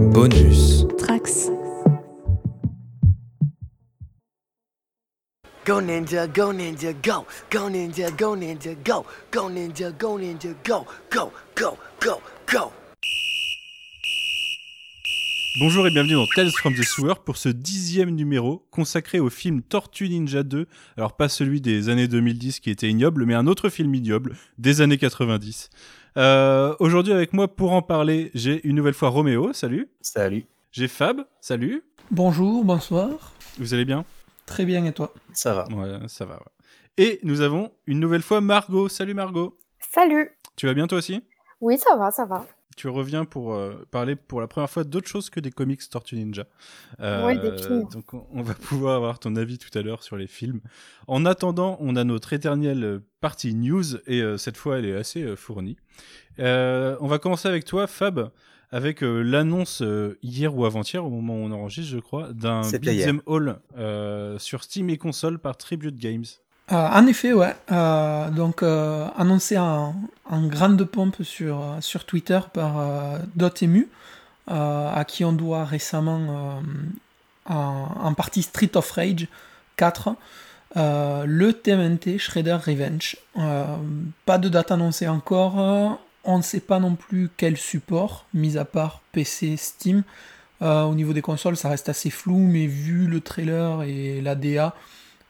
Bonus. Trax. Go ninja, go ninja, go. Go ninja, go ninja, go. Go ninja, go ninja, go. Go, go, go, go. Bonjour et bienvenue dans Tales from the Sewer pour ce dixième numéro consacré au film Tortue Ninja 2. Alors pas celui des années 2010 qui était ignoble, mais un autre film ignoble des années 90. Euh, Aujourd'hui avec moi pour en parler, j'ai une nouvelle fois Roméo, salut. Salut. J'ai Fab, salut. Bonjour, bonsoir. Vous allez bien? Très bien, et toi? Ça va. Ouais, ça va. ouais. Et nous avons une nouvelle fois Margot. Salut Margot. Salut. Tu vas bien toi aussi? Oui, ça va, ça va. Tu reviens pour euh, parler pour la première fois d'autre chose que des comics Tortue Ninja. Euh, Ouais, des films. Donc on, on va pouvoir avoir ton avis tout à l'heure sur les films. En attendant, on a notre éternelle partie news et euh, cette fois elle est assez euh, fournie. Euh, on va commencer avec toi Fab avec euh, l'annonce euh, hier ou avant-hier au moment où on enregistre je crois d'un beat'em all euh, sur Steam et console par Tribute Games. Euh, En effet, ouais. Euh, donc, euh, annoncé en, grande pompe sur, sur Twitter par Dotemu, à qui on doit récemment en, partie Street of Rage 4, euh, le TMNT Shredder Revenge. Pas de date annoncée encore. On ne sait pas non plus quel support, mis à part PC, Steam. Au niveau des consoles, ça reste assez flou, mais vu le trailer et la DA,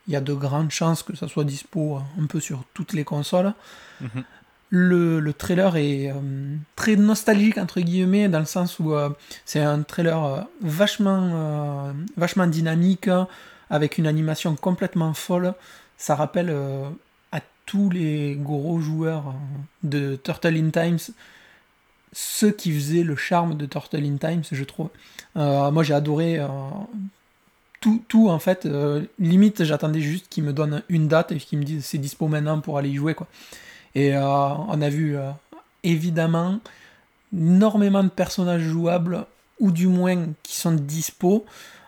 il y a de grandes chances que ça soit dispo un peu sur toutes les consoles. Mhm. Le, le trailer est euh, très nostalgique, entre guillemets, dans le sens où euh, c'est un trailer euh, vachement, vachement dynamique, avec une animation complètement folle. Ça rappelle à tous les gros joueurs de Turtle in Times ce qui faisait le charme de Turtle in Times, je trouve. Moi, j'ai adoré tout, en fait. euh, limite, j'attendais juste qu'ils me donnent une date et qu'ils me disent c'est dispo maintenant pour aller y jouer. Quoi. Et euh, on a vu euh, évidemment énormément de personnages jouables, ou du moins qui sont dispo.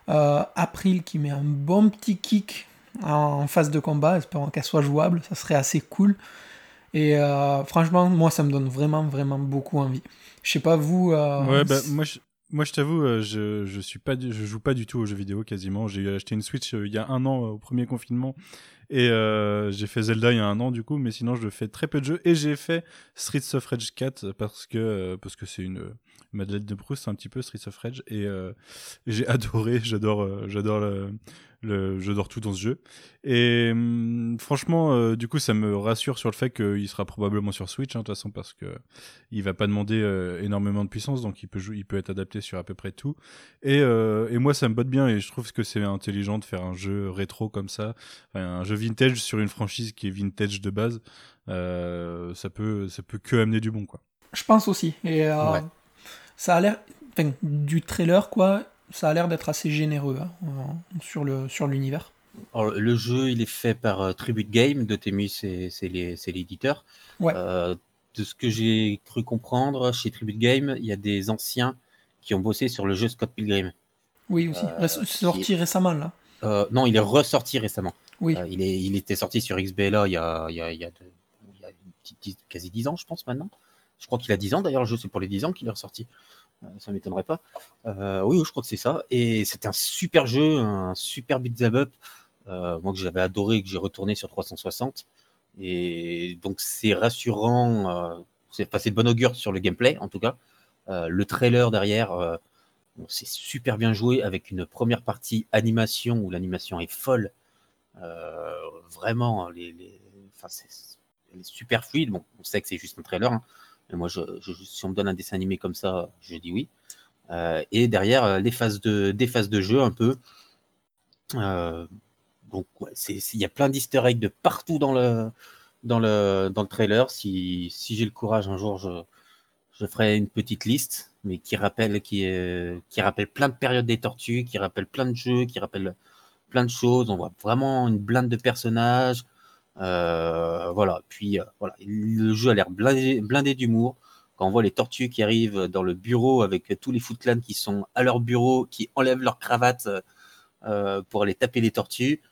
April qui met un bon petit kick en phase de combat, espérant qu'elle soit jouable, ça serait assez cool. Et franchement, moi, ça me donne vraiment, vraiment beaucoup envie. Je sais pas vous. je, moi, je t'avoue, euh, je, je suis pas, je joue pas du tout aux jeux vidéo quasiment. J'ai acheté une Switch euh, il y a un an euh, au premier confinement. Et euh, j'ai fait Zelda il y a un an du coup, mais sinon je fais très peu de jeux. Et j'ai fait Streets of Rage 4 parce que parce que c'est une Madeleine de Proust un petit peu Streets of Rage. Et euh, j'ai adoré, j'adore, j'adore le, le, j'adore tout dans ce jeu. Et hum, franchement, euh, du coup, ça me rassure sur le fait qu'il sera probablement sur Switch, hein, de toute façon, parce que il va pas demander euh, énormément de puissance, donc il peut, il peut être adapté sur à peu près tout. Et, euh, et moi, ça me botte bien, et je trouve que c'est intelligent de faire un jeu rétro comme ça, enfin, un jeu vintage sur une franchise qui est vintage de base. Euh, ça peut, ça peut que amener du bon, quoi. Je pense aussi. Et euh, Ouais. ça a l'air, enfin, du trailer quoi, ça a l'air d'être assez généreux hein, sur le sur l'univers. Alors, le jeu, il est fait par euh, Tribute Game. Dotemu, c'est l'éditeur. Ouais. Euh, de ce que j'ai cru comprendre, chez Tribute Game, il y a des anciens qui ont bossé sur le jeu Scott Pilgrim. Oui aussi. Euh, sorti récemment là. Euh, non, il est ressorti récemment. Oui. Il, est, il était sorti sur XBLA il y a, il y a, il y a, de- il y a une petite dix- quasi 10 ans, je pense, maintenant. Je crois qu'il a 10 ans, d'ailleurs, le jeu, c'est pour les 10 ans qu'il est ressorti. Euh, ça ne m'étonnerait pas. Euh, oui, je crois que c'est ça. Et c'est un super jeu, un super beat'em up, euh, moi que j'avais adoré que j'ai retourné sur 360. Et donc, c'est rassurant, c'est c'est de bon augure sur le gameplay, en tout cas. Le trailer derrière, c'est super bien joué avec une première partie animation où l'animation est folle. Vraiment, les, c'est elle est super fluide. Bon, on sait que c'est juste un trailer. hein. Moi, je, si on me donne un dessin animé comme ça, je dis oui. Euh, et derrière, euh, les phases de, des phases de jeu un peu. Euh, donc, il y a plein d'easter eggs de partout dans le, dans le, dans le trailer. Si, si j'ai le courage un jour, je, ferai une petite liste, mais qui rappelle, qui, qui rappelle plein de périodes des tortues, qui rappelle plein de jeux, qui rappelle plein de choses. On voit vraiment une blinde de personnages. Euh, voilà. Puis euh, voilà, le jeu a l'air blindé, d'humour. Quand on voit les tortues qui arrivent dans le bureau avec tous les Foot Clan qui sont à leur bureau, qui enlèvent leur cravate euh, pour aller taper les tortues,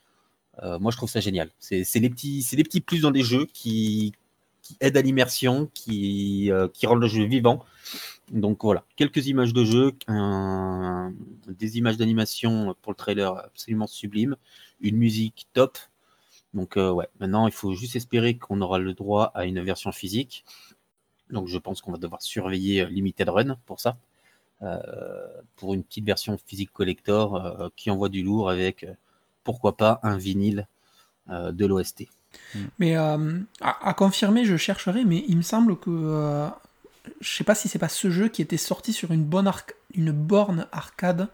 moi je trouve ça génial. C'est les petits, les petits plus dans des jeux qui, aident à l'immersion, qui, rendent le jeu vivant. Donc voilà, quelques images de jeu, des images d'animation pour le trailer absolument sublime, une musique top. Donc euh, ouais, maintenant il faut juste espérer qu'on aura le droit à une version physique. Donc je pense qu'on va devoir surveiller euh, Limited Run pour ça. Euh, pour une petite version physique collector qui envoie du lourd avec pourquoi pas un vinyle de l'OST. Mais à, confirmer, je chercherai, mais il me semble que. je sais pas si c'est pas ce jeu qui était sorti sur une, bonne une borne arcade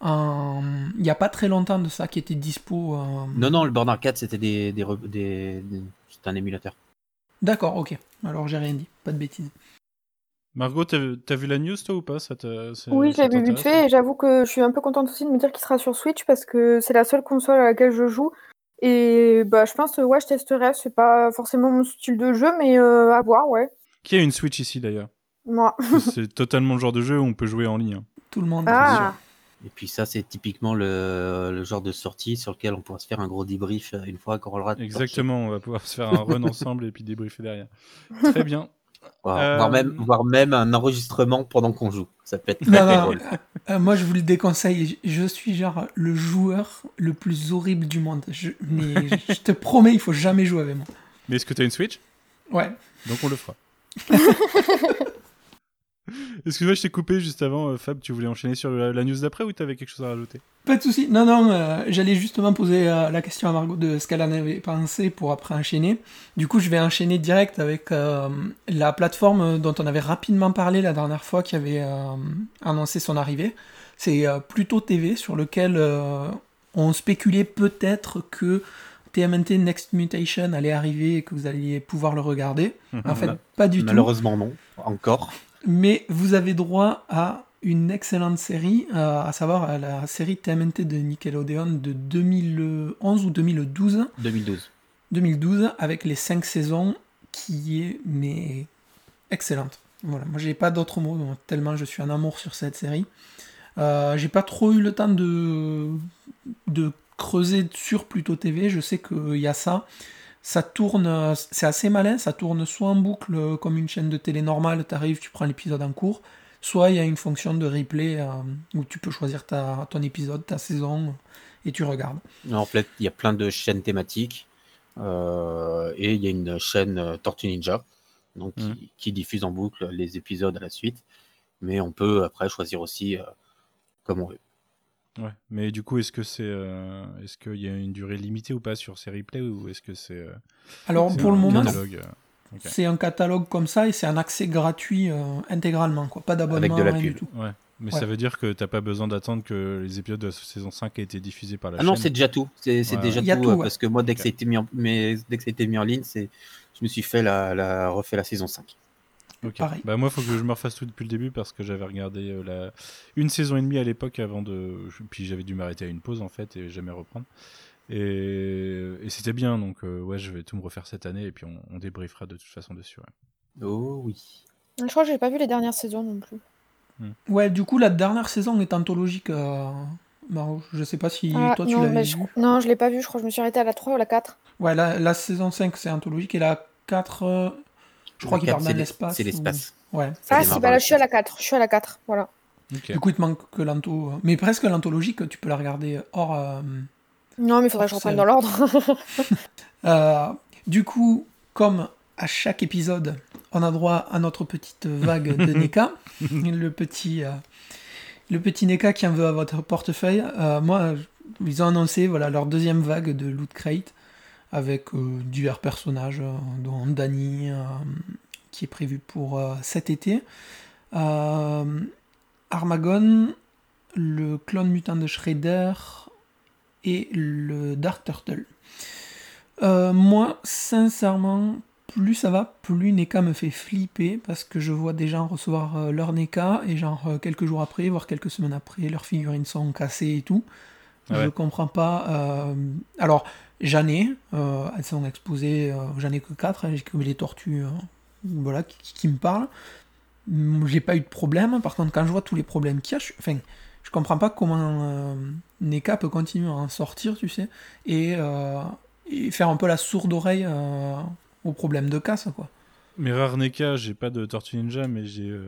en- il n'y a pas très longtemps de ça, qui était dispo. euh, Non, non, le Born Arcade c'était des, des, des- un émulateur. D'accord, ok. Alors j'ai rien dit, pas de bêtises. Margot, t'as t'as vu la news toi ou pas? Ça Oui, je l'ai vu vite fait et j'avoue que je suis un peu contente aussi de me dire qu'il sera sur Switch parce que c'est la seule console à laquelle je joue. Et bah, je pense que ouais, je testerai. C'est pas forcément mon style de jeu, mais euh, à voir, ouais. Qui a une Switch ici d'ailleurs? Moi. C'est totalement le genre de jeu où on peut jouer en ligne. hein. Tout le monde. Ah, Et puis ça, c'est typiquement le, le genre de sortie sur lequel on pourra se faire un gros débrief euh, une fois qu'on aura Exactement, on va pouvoir se faire un run ensemble et puis débriefer derrière. Très bien. Voire, Euh, voire même, voire même un enregistrement pendant qu'on joue. Ça peut être très, Non, très non, drôle. euh, moi je vous le déconseille. Je suis genre le joueur le plus horrible du monde. Je, mais je te promets, il faut jamais jouer avec moi. Mais est-ce que t'as une Switch? Ouais. Donc on le fera. Excuse-moi, je t'ai coupé juste avant, euh, Fab. Tu voulais enchaîner sur la, la news d'après ou t'avais quelque chose à rajouter? Pas de souci. Non, non, euh, j'allais justement poser euh, la question à Margot de ce qu'elle en avait pensé pour après enchaîner. Du coup, je vais enchaîner direct avec euh, la plateforme dont on avait rapidement parlé la dernière fois qui avait euh, annoncé son arrivée. C'est euh, Pluto TV sur lequel euh, on spéculait peut-être que TMNT Next Mutation allait arriver et que vous alliez pouvoir le regarder. En fait, pas du tout Malheureusement, non. Encore. Mais vous avez droit à une excellente série, euh, à savoir à la série TMNT de Nickelodeon de 2011 ou 2012, 2012. 2012 avec les 5 saisons qui est mais excellente. Voilà, moi j'ai pas d'autres mots tellement je suis en amour sur cette série. Euh, j'ai pas trop eu le temps de de creuser sur Pluto TV, je sais qu'il y a ça. Ça tourne, c'est assez malin, ça tourne soit en boucle euh, comme une chaîne de télé normale, tu arrives, tu prends l'épisode en cours, soit il y a une fonction de replay euh, où tu peux choisir ta, ton épisode, ta saison, et tu regardes. En fait, il y a plein de chaînes thématiques. euh, et il y a une chaîne euh, Tortue Ninja donc, qui, Mhm. qui diffuse en boucle les épisodes à la suite. Mais on peut après choisir aussi euh, comme on veut. Ouais. Mais du coup, est-ce que c'est, euh, est-ce qu'il y a une durée limitée ou pas sur ces replays ou est-ce que c'est euh, Alors c'est pour le un moment, catalogue, euh, c'est un catalogue comme ça et c'est un accès gratuit euh, intégralement, quoi. pas d'abonnement, de la rien du pub. tout. Ouais. Mais Ouais. ça veut dire que t'as pas besoin d'attendre que les épisodes de la saison 5 aient été diffusés par la Ah non, chaîne. c'est déjà tout. C'est c'est Ouais, déjà tout, tout, ouais. parce que moi, dès que ça a été mis en, mais, dès que ça a été mis en ligne, c'est, je me suis fait la, la refait la saison 5. Ok. Pareil. Bah moi, faut que je me refasse tout depuis le début parce que j'avais regardé euh, la... une saison et demie à l'époque avant de. Puis j'avais dû m'arrêter à une pause en fait et jamais reprendre. Et, et c'était bien, donc euh, ouais, je vais tout me refaire cette année et puis on, on débriefera de toute façon dessus. ouais. Oh oui. je crois que j'ai pas vu les dernières saisons non plus. Ouais, du coup, la dernière saison est anthologique. euh, Maro. je sais pas si Ah, toi tu non, l'avais vu. je... non, je l'ai pas vu. Je crois que je me suis arrêtée à la 3 ou la 4. Ouais, la, la saison 5 c'est anthologique et la 4, euh, je crois qu'il part c'est dans l'es- l'espace. C'est ou- l'espace. Ouais. Ah, si, bah là, je suis à la l'espace. 4. Je suis à la 4. Voilà. Du coup, il te manque que l'anto. Mais presque l'anthologique, tu peux la regarder hors. euh, Non, mais il faudrait que je reprenne dans l'ordre. Euh, du coup, comme à chaque épisode, on a droit à notre petite vague de NECA. le petit, euh, le petit NECA qui en veut à votre portefeuille. Euh, moi, ils ont annoncé voilà, leur deuxième vague de Loot Crate avec euh, divers personnages, euh, dont Danny, euh, qui est prévu pour cet été. Armagon, le clone mutant de Shredder et le Dark Turtle. Moi, sincèrement, plus ça va, plus NECA me fait flipper parce que je vois des gens recevoir leur NECA et genre quelques jours après, voire quelques semaines après, leurs figurines sont cassées et tout. Ah Je ouais. comprends pas. euh, Alors, j'en ai, euh, elles sont exposées, euh, j'en ai que 4, j'ai que les tortues euh, voilà, qui, qui me parlent. Hum, J'ai pas eu de problème, par contre, quand je vois tous les problèmes qu'il y a, je, enfin, je comprends pas comment euh, NECA peut continuer à en sortir, tu sais, et, euh, et faire un peu la sourde oreille aux problèmes de casse, quoi. Mes rares NECA, j'ai pas de Tortue Ninja, mais j'ai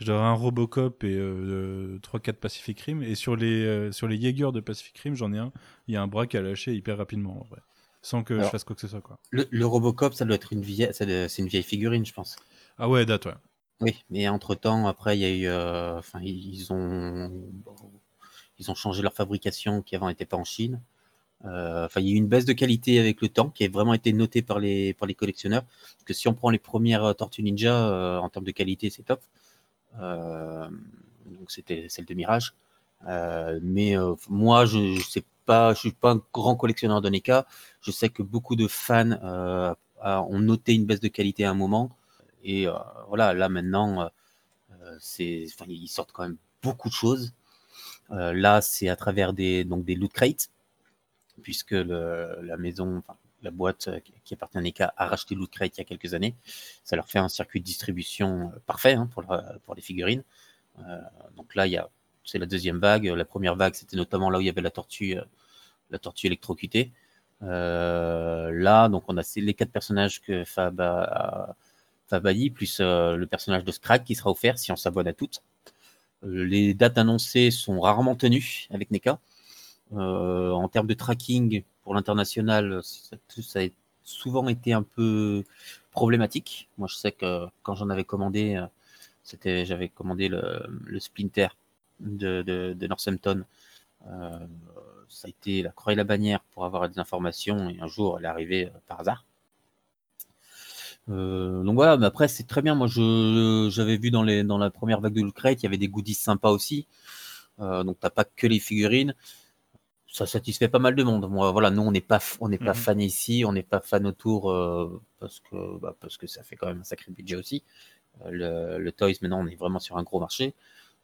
je dois avoir un Robocop et 3-4 Pacific Rim. Et sur les, sur les Jaeger de Pacific Rim, j'en ai un. Il y a un bras qui a lâché hyper rapidement, en vrai. Sans que je fasse quoi que ce soit. Quoi. Le, le Robocop, ça doit être une vieille, c'est une vieille figurine, je pense. Ah ouais, date, ouais. Oui, mais entre-temps, après, il y a eu. Enfin, ils ont. Ils ont changé leur fabrication qui avant n'était pas en Chine. Euh, enfin, il y a eu une baisse de qualité avec le temps qui a vraiment été notée par les, par les collectionneurs. Parce que si on prend les premières euh, Tortues Ninja, euh, en termes de qualité, c'est top. Donc c'était celle de Mirage. mais moi, je ne sais pas, je suis pas un grand collectionneur de NECA. Je sais que beaucoup de fans ont noté une baisse de qualité à un moment. Et voilà, là maintenant, c'est, ils sortent quand même beaucoup de choses. là, c'est à travers des, donc des loot crates puisque la maison, la boîte euh, qui appartient à NECA a racheté Loot Crate il y a quelques années. Ça leur fait un circuit de distribution euh, parfait hein, pour, pour les figurines. Euh, donc là, c'est la deuxième vague. La première vague, c'était notamment là où il y avait la tortue, électrocutée. là, donc on a les quatre personnages que Fab a, dit, plus le personnage de Scrag qui sera offert si on s'abonne à toutes. Les dates annoncées sont rarement tenues avec NECA. Euh, en termes de tracking pour l'international, ça, a souvent été un peu problématique. Moi, je sais que quand j'en avais commandé, euh, c'était, j'avais commandé le, Splinter de, Northampton. Euh, ça a été la croix et la bannière pour avoir des informations et un jour elle est arrivée par hasard. donc voilà, mais après c'est très bien. Moi, j'avais vu dans, les, dans la première vague de Loot il y avait des goodies sympas aussi. donc t'as pas que les figurines ça satisfait pas mal de monde. Moi, voilà, nous, on n'est pas, on n'est pas mmh fan ici, on n'est pas fan autour euh, parce que, bah, parce que ça fait quand même un sacré budget aussi. Euh, le, Toys, maintenant, on est vraiment sur un gros marché.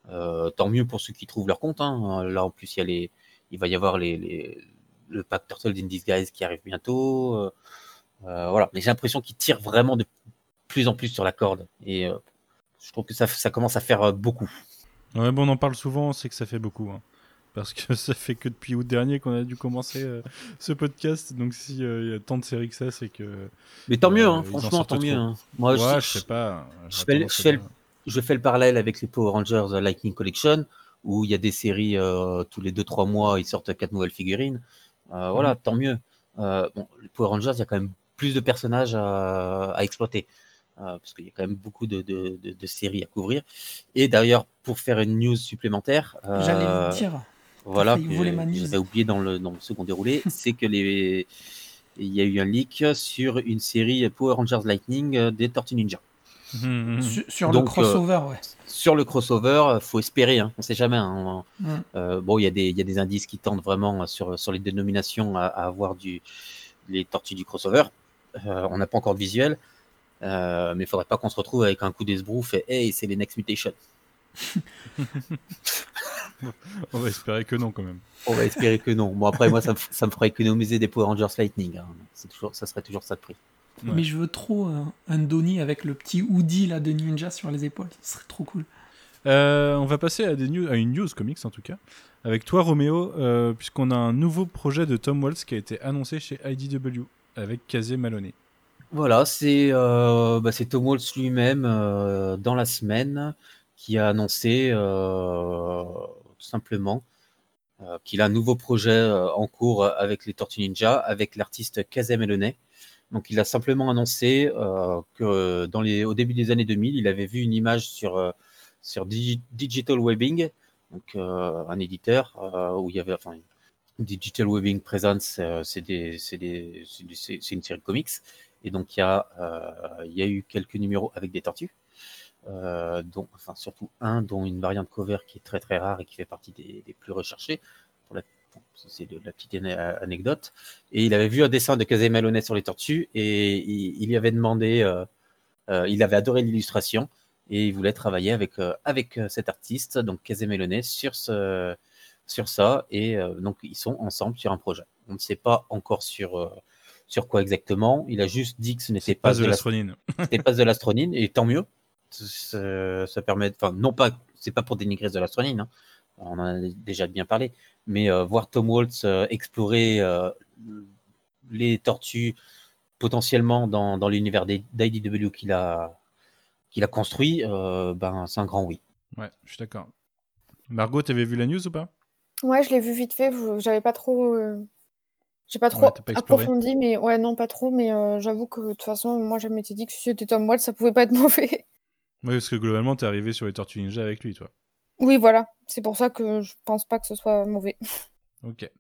Euh, tant mieux pour ceux qui trouvent leur compte. Hein. Là, en plus, il y a les, il va y avoir les, le pack Turtle in Disguise qui arrive bientôt. voilà, mais j'ai l'impression qu'ils tirent vraiment de plus en plus sur la corde et je trouve que ça, ça commence à faire beaucoup. Ouais, bon, on en parle souvent, c'est que ça fait beaucoup. Hein parce que ça fait que depuis août dernier qu'on a dû commencer euh, ce podcast. Donc s'il euh, y a tant de séries que ça, c'est que. Mais tant mieux, hein, euh, franchement, tant mieux. Hein. Moi, je, je, sais pas. Je fais, je, fais le, je fais, le, parallèle avec les Power Rangers Lightning Collection, où il y a des séries tous les 2-3 mois, ils sortent quatre nouvelles figurines. Voilà, mhm. tant mieux. bon, les Power Rangers, il y a quand même plus de personnages à, à exploiter. parce qu'il y a quand même beaucoup de, de, de, séries à couvrir. Et d'ailleurs, pour faire une news supplémentaire, j'allais dire, voilà, j'avais oublié dans le, dans le second déroulé, c'est que les, il y a eu un leak sur une série Power Rangers Lightning euh, des Tortues Ninja. Mmh, mmh, mmh. Sur, le crossover, ouais. Sur le crossover, faut espérer, hein, on sait jamais. Hein, euh, bon, il y, a des, y a des indices qui tendent vraiment sur, sur les dénominations à, avoir du, les tortues du crossover. Euh, on n'a pas encore de visuel, mais il faudrait pas qu'on se retrouve avec un coup d'esbrouf et hey, c'est les Next Mutation. On va espérer que non, quand même. On va espérer que non. Bon, après, moi, ça me, ça me ferait économiser des Power Rangers Lightning. Hein. Toujours, ça serait toujours ça de prix. Mais je veux trop un Donnie avec le petit hoodie là, de ninja sur les épaules. Ce serait trop cool. Euh, on va passer à, des news, à une news comics en tout cas. Avec toi, Roméo, euh, puisqu'on a un nouveau projet de Tom Waltz qui a été annoncé chez IDW avec Kazé Maloney. Voilà, c'est euh, bah, Tom Waltz lui-même dans la semaine qui a annoncé euh, tout simplement euh, qu'il a un nouveau projet euh, en cours avec les Tortues Ninja, avec l'artiste Kazem Eloney. Donc, il a simplement annoncé que dans les, au début des années 2000, il avait vu une image sur, sur Digital Webbing, donc un éditeur où il y avait, enfin, Digital Webbing Presents, c'est une série de comics. Et donc, il y, a, il y a eu quelques numéros avec des tortues. Euh, dont, enfin surtout un dont une variante cover qui est très très rare et qui fait partie des, plus recherchés. c'est de la petite anecdote. Et il avait vu un dessin de Kazé Maloney sur les tortues et il, lui avait demandé, euh, euh, il avait adoré l'illustration et il voulait travailler avec, avec cet artiste, donc Kazé sur, ce, sur ça. Et donc ils sont ensemble sur un projet. On ne sait pas encore sur sur quoi exactement. Il a juste dit que ce n'était pas, pas, de l'astronine. C'était pas de l'astronine, et tant mieux, ça, permet, enfin, non pas, c'est pas pour dénigrer de l'astronine, hein. on en a déjà bien parlé, mais euh, voir Tom Waltz euh, explorer euh, les tortues potentiellement dans, dans l'univers d'IDW qu'il a, qu'il a construit, ben, c'est un grand oui. Ouais, je suis d'accord. Margot, t'avais vu la news ou pas? Ouais, je l'ai vu vite fait. je- J'avais pas trop. euh, J'ai pas trop Ouais, pas approfondi, mais ouais, non, pas trop. Mais euh, j'avoue que de toute façon, moi, je m'étais dit que si c'était Tom Watt, ça pouvait pas être mauvais. Oui, parce que globalement, t'es arrivé sur les Tortues Ninja avec lui, toi. Oui, voilà. C'est pour ça que je pense pas que ce soit mauvais. Ok.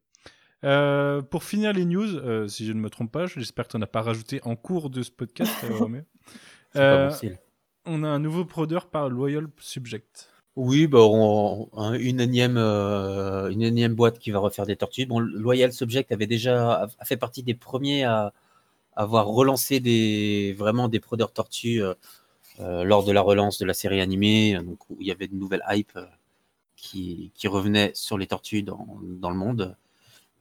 Euh, pour finir les news, euh, si je ne me trompe pas, j'espère que tu n'en as pas rajouté en cours de ce podcast, euh, Euh, on a un nouveau prodeur par Loyal Subject. Oui, bah, on- un- une, énième, euh, une énième boîte qui va refaire des tortues. Bon, Loyal Subject avait déjà a fait partie des premiers à avoir relancé des, vraiment des prodeurs tortues lors de la relance de la série animée, euh, donc, où il y avait de nouvelles hype euh, qui, qui revenaient sur les tortues dans, dans le monde.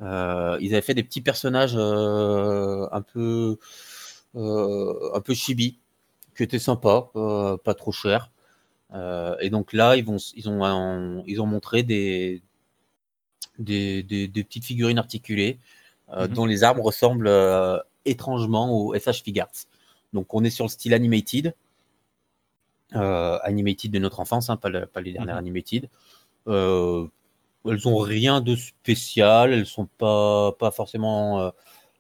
Euh, ils avaient fait des petits personnages euh, un peu euh, un peu chibi, qui étaient sympas, euh, pas trop chers. Euh, et donc là, ils, vont, ils, ont, un- ils ont montré des, des, des- des petites figurines articulées euh, Mhm. dont les armes ressemblent euh, étrangement au SH Figuarts. Donc on est sur le style animated, euh, animated de notre enfance, hein, pas, le- pas les dernières Mhm. animated. Euh, elles ont rien de spécial, elles sont pas, pas forcément. euh,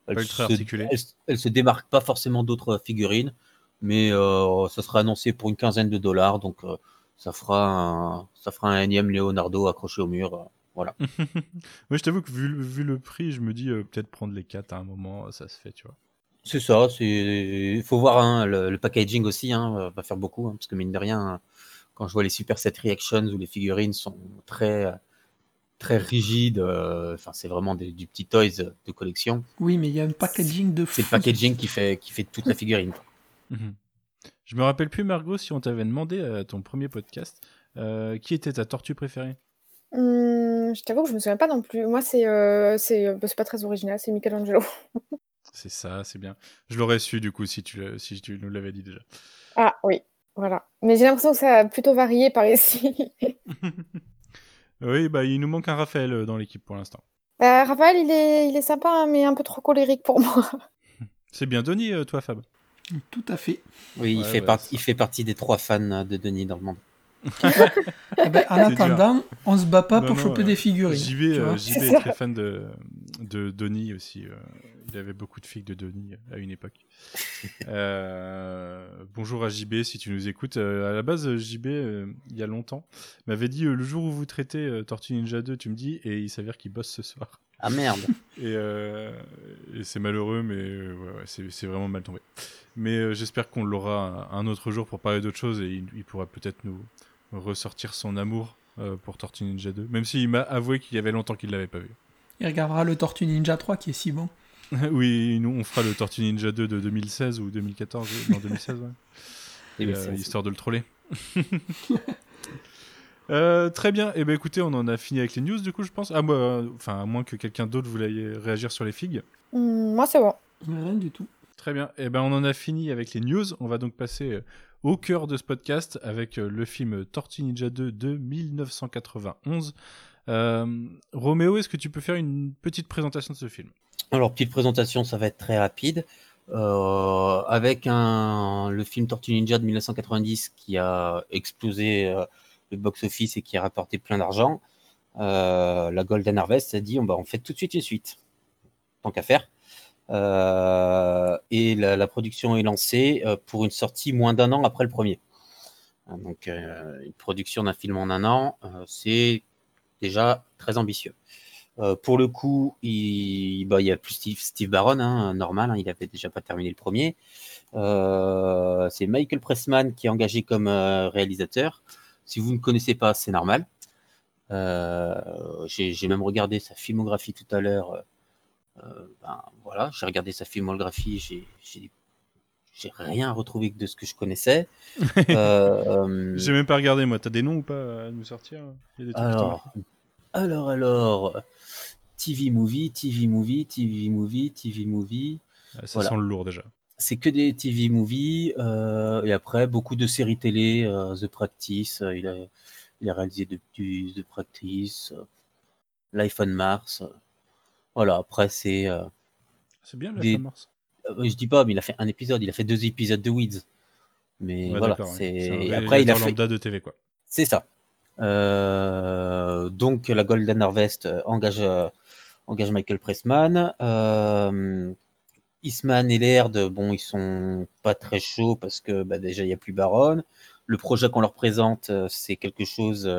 elles, Pas ultra se, articulées. elles, elles se démarquent pas forcément d'autres figurines, mais euh, ça sera annoncé pour une quinzaine de dollars, donc euh, ça fera un, ça fera un énième Leonardo accroché au mur. euh, voilà. Moi, je t'avoue que vu, le- vu le prix, je me dis euh, peut-être prendre les 4 à un moment, ça se fait, tu vois. C'est ça, c'est il faut voir hein, le, le packaging aussi, hein, euh, va faire beaucoup, hein, parce que mine de rien, quand je vois les Super Set Reactions où les figurines sont très très rigides, euh, enfin c'est vraiment des- du petit toys de collection. Oui, mais il y a un packaging de C'est le packaging qui fait qui fait toute la figurine. quoi. Mhm. Je me rappelle plus, Margot, si on t'avait demandé à ton premier podcast euh, qui était ta tortue préférée? Hum, je t'avoue que je me souviens pas non plus. Moi, c'est euh, c'est euh, bah, c'est pas très original, c'est Michelangelo. C'est ça, c'est bien. Je l'aurais su du coup si tu, l'as- si tu nous l'avais dit déjà. Ah oui, voilà. Mais j'ai l'impression que ça a plutôt varié par ici. oui, bah il nous manque un Raphaël euh, dans l'équipe pour l'instant. Bah, Raphaël, il est, il est sympa, hein, mais un peu trop colérique pour moi. C'est bien Denis, euh, toi, Fab? Tout à fait. Oui, il fait ouais, il fait partie des trois fans de Denis dans le monde. Eh ben, en attendant, on se bat pas Non, pour non, choper euh, des figurines. JB, euh. JB est très fan de, de Denis aussi. euh, il avait beaucoup de figues de Denis à une époque. Euh, bonjour à JB si tu nous écoutes. Euh, à la base, JB, euh, il y a longtemps, m'avait dit euh, le jour où vous traitez euh, Tortue Ninja 2, tu me dis, et il s'avère qu'il bosse ce soir. Ah merde. Et, euh, et c'est malheureux, mais euh, ouais, ouais, c'est c'est vraiment mal tombé. Mais euh, j'espère qu'on l'aura un un autre jour pour parler d'autre chose et il, il pourra peut-être nous ressortir son amour euh, pour Tortue Ninja 2. Même s'il m'a avoué qu'il y avait longtemps qu'il l'avait pas vu. Il regardera le Tortue Ninja 3 qui est si bon. oui, nous on fera le Tortue Ninja 2 de 2016 ou 2014, non 2016, ouais. Et Euh, histoire de le troller. Euh, très bien. Et ben écoutez, on en a fini avec les news du coup, je pense. Ah moi, euh, enfin à moins que quelqu'un d'autre voulait réagir sur les figues. Moi, c'est bon. Rien du tout. Très bien. Et ben on en a fini avec les news. On va donc passer euh, au cœur de ce podcast avec euh, le film Tortue Ninja 2 de 1991. Euh, Roméo, est-ce que tu peux faire une petite présentation de ce film? Alors, petite présentation, ça va être très rapide. Euh, avec un, le film Tortue Ninja de 1990 qui a explosé le box-office et qui a rapporté plein d'argent, la Golden Harvest a dit on, bah, on fait tout de suite une suite, tant qu'à faire. Euh, et la, production est lancée euh, pour une sortie moins d'un an après le premier. Hein, Donc, euh, une production d'un film en un an, c'est déjà très ambitieux. Pour le coup, il, bah, y a plus Steve, Steve Barron, hein, normal, hein, il avait déjà pas terminé le premier. C'est Michael Pressman qui est engagé comme réalisateur. Si vous ne connaissez pas, c'est normal. J'ai même regardé sa filmographie tout à l'heure. Euh, ben, voilà, j'ai regardé sa filmographie, j'ai- j'ai j'ai rien retrouvé de ce que je connaissais. Euh, J'ai même pas regardé moi. T'as des noms ou pas à nous sortir Il y a des trucs qui t'ont alors, alors, alors, TV Movie, TV Movie, TV Movie, TV Movie. Ah, Ça voilà. sent le lourd déjà. C'est que des TV Movie euh, et après beaucoup de séries télé, euh, The Practice, euh, il, a, il a réalisé de, du The Practice, Life on Mars. Euh, voilà, après c'est. euh, C'est bien la Des- femme Mars. euh, je dis pas, mais il a fait un épisode, il a fait deux épisodes de Weeds. Mais Ouais, voilà, d'accord, ouais. c'est. C'est un et après, il a réalisateur fait. lambda de TV quoi. C'est ça. Euh, donc la Golden Harvest engage, engage Michael Pressman. Eastman et Laird, bon, ils sont pas très chauds parce que bah, déjà il n'y a plus Baron. Le projet qu'on leur présente, c'est quelque chose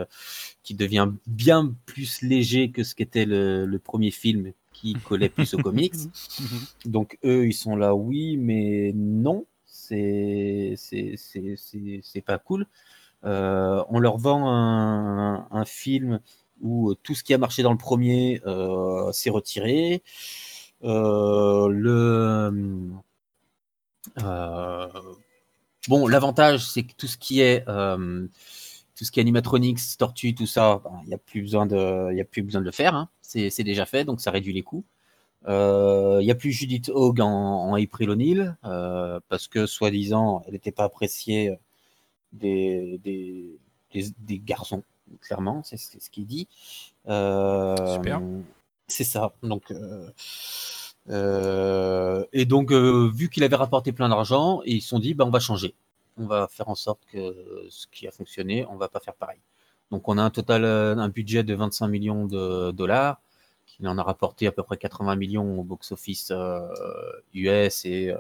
qui devient bien plus léger que ce qu'était le, le, premier film qui collait plus aux comics. Donc eux, ils sont là, oui, mais non, c'est c'est pas cool. Euh, on leur vend un, un, film où tout ce qui a marché dans le premier euh, s'est retiré. Euh, le bon, l'avantage, c'est que tout ce qui est tout ce qui est animatronics, tortue, tout ça, ben, il n'y a plus besoin de, il a plus besoin de le faire. Hein. C'est déjà fait, donc ça réduit les coûts. Il n'y a plus Judith Hogue en, en April O'Neil parce que soi-disant, elle n'était pas appréciée des, des, des, garçons, clairement, c'est ce qu'il dit. Super. C'est ça. Donc, euh, euh, et donc, euh, vu qu'il avait rapporté plein d'argent, ils se sont dit, bah, on va changer. On va faire en sorte que ce qui a fonctionné, on va pas faire pareil. Donc, on a un total, un budget de 25 millions de dollars, qui en a rapporté à peu près 80 millions au box-office US et,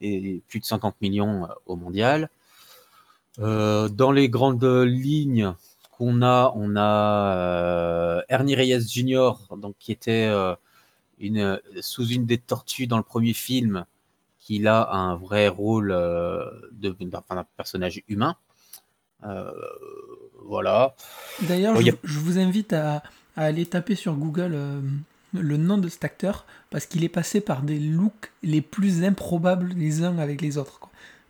et, plus de 50 millions au mondial. dans les grandes lignes, qu'on a, on a Ernie Reyes Jr., donc qui était sous une des tortues dans le premier film, qui a un vrai rôle euh, d'un personnage humain. Euh, voilà. D'ailleurs, je, vous invite à, aller taper sur Google euh, le nom de cet acteur parce qu'il est passé par des looks les plus improbables les uns avec les autres.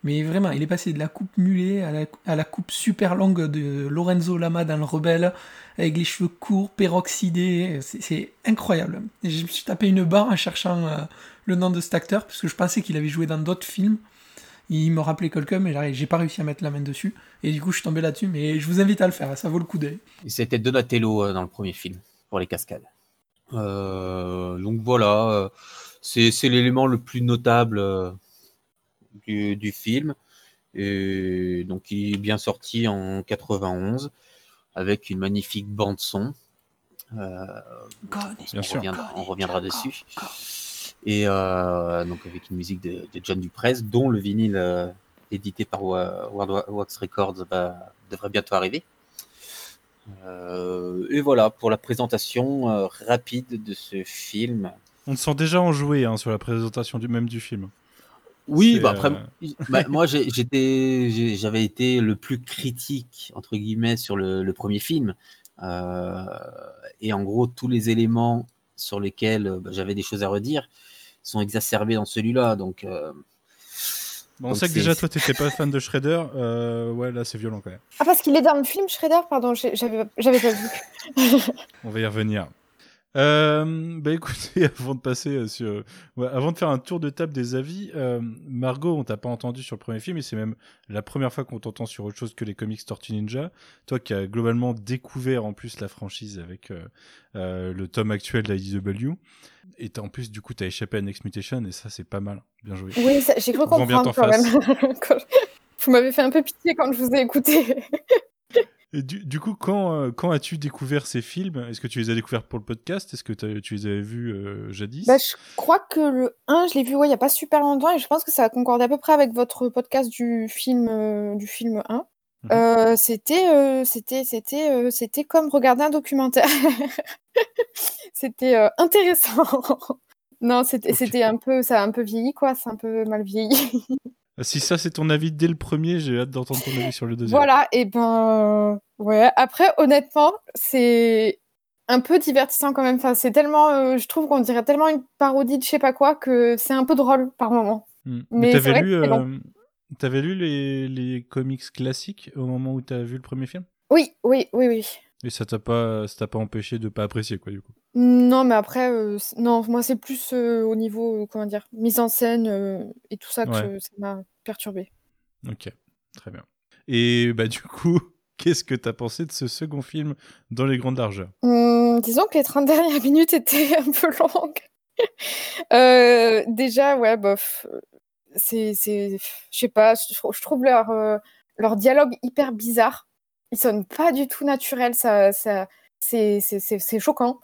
Mais vraiment, il est passé de la coupe mulet à la, coupe super longue de Lorenzo Lama dans Le Rebelle, avec les cheveux courts, peroxydés. C'est incroyable. Et je me suis tapé une barre en cherchant euh, le nom de cet acteur, parce que je pensais qu'il avait joué dans d'autres films. Il me rappelait quelqu'un, mais j'ai pas réussi à mettre la main dessus. Et du coup, je suis tombé là-dessus. Mais je vous invite à le faire, ça vaut le coup d'œil. C'était Donatello euh, dans le premier film, pour les cascades. Euh, donc voilà, c'est l'élément le plus notable du, film. Et donc, il est bien sorti en 91 avec une magnifique bande son. Euh, on, reviendra, dessus. Et euh, donc avec une musique de, John Duprez, dont le vinyle euh, édité par World Wax Records devrait bientôt arriver. et voilà pour la présentation rapide de ce film. On se sent déjà enjoué hein, sur la présentation du même du film. Oui, bah après, euh, bah, moi j'étais, j'avais été le plus critique entre guillemets sur le, premier film, euh, et en gros tous les éléments sur lesquels bah, j'avais des choses à redire sont exacerbés dans celui-là, donc. Euh, on sait que déjà toi t'étais pas fan de Shredder, ouais là c'est violent quand même. Ah parce qu'il est dans le film Shredder, pardon, j'avais, j'avais pas vu. on va y revenir. Euh, bah écoutez, avant de passer euh, sur, avant de faire un tour de table des avis, euh, Margot, on t'a pas entendu sur le premier film, et c'est même la première fois qu'on t'entend sur autre chose que les comics Tortue Ninja. Toi qui as globalement découvert en plus la franchise avec euh, euh le tome actuel de la IDW, et en plus du coup t'as échappé à Next Mutation, et ça c'est pas mal, bien joué. Oui, j'ai cru comprendre quand même. vous m'avez fait un peu pitié quand je vous ai écouté. Et du, coup, quand, euh, quand as-tu découvert ces films? Est-ce que tu les as découverts pour le podcast? Est-ce que tu les avais vus euh, jadis? Bah, Je crois que le 1, je l'ai vu ouais, il n'y a pas super longtemps et je pense que ça concorde à peu près avec votre podcast du film, euh, du film 1. Mhm. c'était, c'était, c'était, c'était comme regarder un documentaire. c'était intéressant. non, c'était, c'était un peu, ça a un peu vieilli quoi, c'est un peu mal vieilli. Si ça c'est ton avis dès le premier, j'ai hâte d'entendre ton avis sur le deuxième. Voilà, et ben ouais. Après, honnêtement, c'est un peu divertissant quand même. Enfin, c'est tellement, euh, je trouve qu'on dirait tellement une parodie de je sais pas quoi que c'est un peu drôle par moment. Hmm. Mais, t'avais lu, euh, avais lu les, les comics classiques au moment où t'as vu le premier film? Oui, oui, oui, oui. Et ça t'a pas, ça t'a pas empêché de pas apprécier quoi du coup? Non, mais après, euh, non, moi c'est plus au niveau, comment dire, mise en scène et tout ça que ça m'a perturbé. Ok, très bien. Et bah du coup, qu'est-ce que tu as pensé de ce second film dans les grandes largeurs? Mmh, Disons que les 30 dernières minutes étaient un peu longues. Euh, déjà, ouais, bof. C'est, je sais pas, je, trouve leur, euh, leur dialogue hyper bizarre. il sonne pas du tout naturel. Ça, ça, c'est, c'est, c'est, c'est choquant.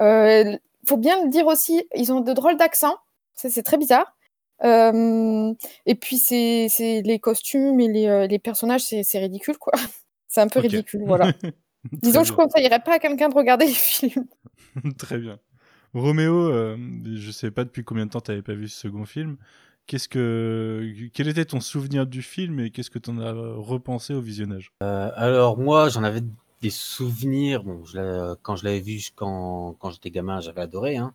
Euh, faut bien le dire aussi, ils ont de drôles d'accents. Ça, c'est très bizarre. Euh, et puis, c'est, les costumes et les, euh, les personnages, c'est, ridicule, quoi. C'est un peu ridicule, voilà. Disons que je Très conseillerais pas à quelqu'un de regarder les films. Très bien. Roméo, euh, je sais pas depuis combien de temps tu n'avais pas vu ce second film. Qu'est-ce que, quel était ton souvenir du film et qu'est-ce que tu en as repensé au visionnage? Euh, alors moi, j'en avais des souvenirs. Bon, l'ai- quand je l'avais vu quand, quand j'étais gamin, j'avais adoré, hein,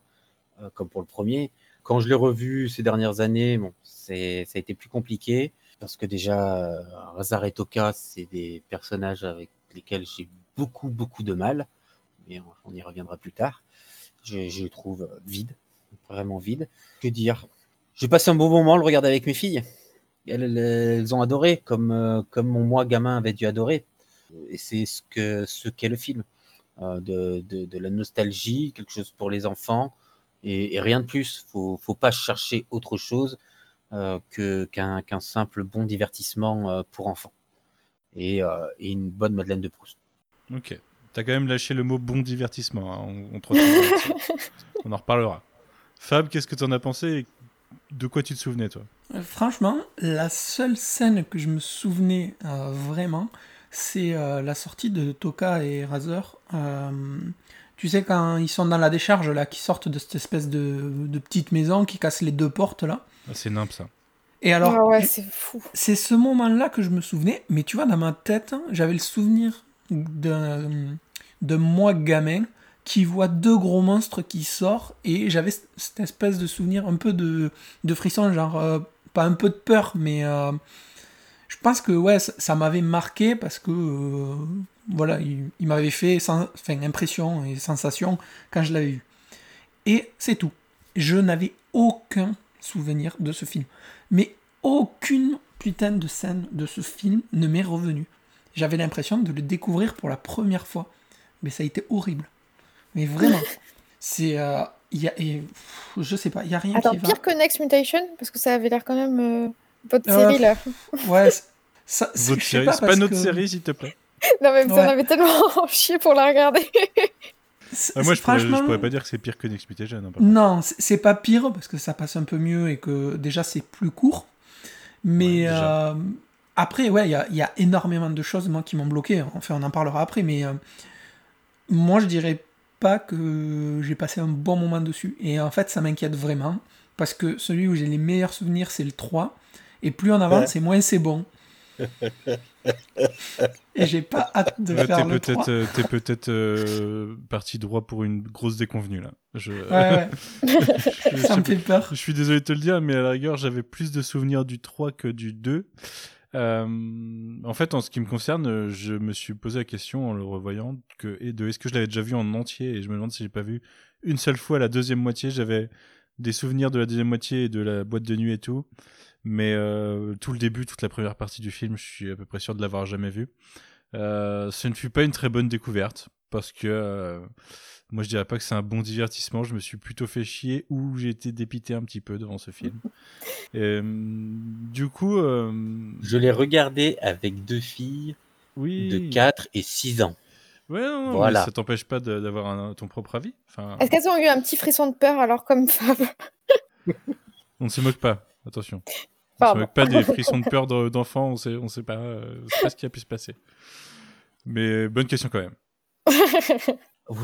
euh, comme pour le premier. Quand je l'ai revu ces dernières années, bon, ça a été plus compliqué parce que déjà, euh, Razar et Toka, c'est des personnages avec lesquels j'ai beaucoup, beaucoup de mal. Mais on, y reviendra plus tard. Je, je les trouve vides, vraiment vides. Que dire? J'ai passé un bon moment le regarder avec mes filles. Elles, ont adoré, comme, euh, comme mon moi gamin avait dû adorer. Et c'est ce que ce qu'est le film. Euh, de, de, de la nostalgie, quelque chose pour les enfants, et, et rien de plus. Faut, faut pas chercher autre chose euh, que, qu'un, simple bon divertissement euh, pour enfants. Et, euh, et une bonne Madeleine de Proust. Ok. T'as quand même lâché le mot bon divertissement. hein. On, on te retrouve là-dessus. On en reparlera. Fab, qu'est-ce que t'en as pensé et De quoi tu te souvenais, toi? Franchement, la seule scène que je me souvenais euh, vraiment, c'est euh, la sortie de Toka et Razer. Euh, tu sais, quand ils sont dans la décharge, là, qui sortent de cette espèce de, de petite maison qui casse les deux portes, là. Ah, C'est nimp, ça. Et alors, Ah ouais, c'est fou. c'est ce moment-là que je me souvenais, mais tu vois, dans ma tête, hein, j'avais le souvenir d'un de moi gamin qui voit deux gros monstres qui sortent, et j'avais cette espèce de souvenir un peu de, de frisson, genre, euh, pas un peu de peur, mais euh, pense que ouais, ça, ça m'avait marqué parce que, euh, voilà, il, il m'avait fait enfin, impression et sensation quand je l'avais vu. Et c'est tout. Je n'avais aucun souvenir de ce film. Mais aucune putain de scène de ce film ne m'est revenue. J'avais l'impression de le découvrir pour la première fois. Mais ça a été horrible. Mais vraiment. C'est. euh, y a, et, pff, je sais pas, il y a rien Attends, qui va. pire que Next Mutation Parce que ça avait l'air quand même euh, votre Euh, série là. Ouais, ça, c'est- pas, c'est pas notre que- série, s'il te plaît. Non mais vous en Ouais. avez tellement chier pour la regarder. c'est- Ah, moi, je pourrais, je franchement, pourrais pas dire que c'est pire que Next Mutation. hein. Non, c'est pas pire parce que ça passe un peu mieux et que déjà c'est plus court. Mais Ouais, euh, après, ouais, il y a, il y a énormément de choses moi qui m'ont bloqué. Enfin, on en parlera après, mais euh, moi je dirais pas que j'ai passé un bon moment dessus. Et en fait, ça m'inquiète vraiment parce que celui où j'ai les meilleurs souvenirs, c'est le 3. Et plus on avance, Ouais. c'est moins c'est bon. Et j'ai pas hâte de Ouais, faire t'es le 3. peut-être, euh, t'es peut-être euh, parti droit pour une grosse déconvenue là. Je, Ouais, ouais, je- ça me fait peur. Je suis désolé de te le dire, mais à la rigueur, j'avais plus de souvenirs du 3 que du 2. Euh, en fait, en ce qui me concerne, je me suis posé la question en le revoyant que, et de est-ce que je l'avais déjà vu en entier? Et je me demande si j'ai pas vu une seule fois la deuxième moitié. J'avais des souvenirs de la deuxième moitié et de la boîte de nuit et tout, mais euh, tout le début, toute la première partie du film, je suis à peu près sûr de l'avoir jamais vu. Euh, ce ne fut pas une très bonne découverte parce que euh, moi je dirais pas que c'est un bon divertissement. Je me suis plutôt fait chier ou j'ai été dépité un petit peu devant ce film. Et, du coup, euh, Je l'ai regardé avec deux filles oui. de 4 et 6 ans. Ouais, non, non, Voilà. mais ça t'empêche pas d'avoir ton propre avis. Enfin, Est-ce qu'elles ont eu un petit frisson de peur alors comme Fab on ne se moque pas. Attention. On ne se Pardon. moque pas des frissons de peur de- d'enfants. On sait, on sait pas, euh, ce qui a pu se passer. Mais bonne question quand même.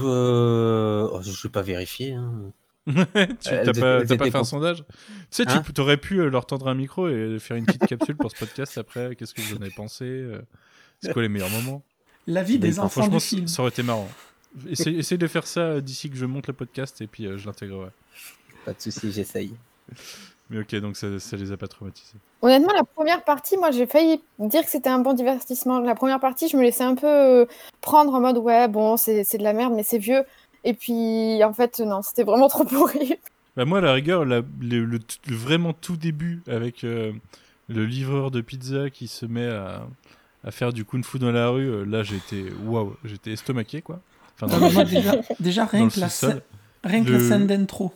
Euh, oh, je ne vais pas vérifier. hein. tu t'as étaient- pas, t'as pas fait un sondage? Tu sais, Hein? tu aurais pu euh, leur tendre un micro et faire une petite capsule pour ce podcast après. Qu'est-ce que vous en avez pensé euh, C'est quoi les meilleurs moments? La vie des enfants Franchement, du film. ça aurait été marrant. Essaye, essaye de faire ça euh, d'ici que je monte le podcast et puis euh, je l'intégrerai. Pas de souci, j'essaye. Mais ok, donc ça, ça les a pas traumatisés. Honnêtement, la première partie, moi j'ai failli dire que c'était un bon divertissement. La première partie, je me laissais un peu euh, prendre en mode ouais, bon, c'est c'est de la merde, mais c'est vieux. Et puis en fait, non, c'était vraiment trop pourri. Bah moi, à la rigueur, la- le, le t- le vraiment tout début avec euh, le livreur de pizza qui se met à, à faire du kung-fu dans la rue, euh, là j'étais waouh, j'étais estomaqué quoi. Enfin, Non, dans mais moi, le- déjà, rien que la rien que Le- la scène d'intro.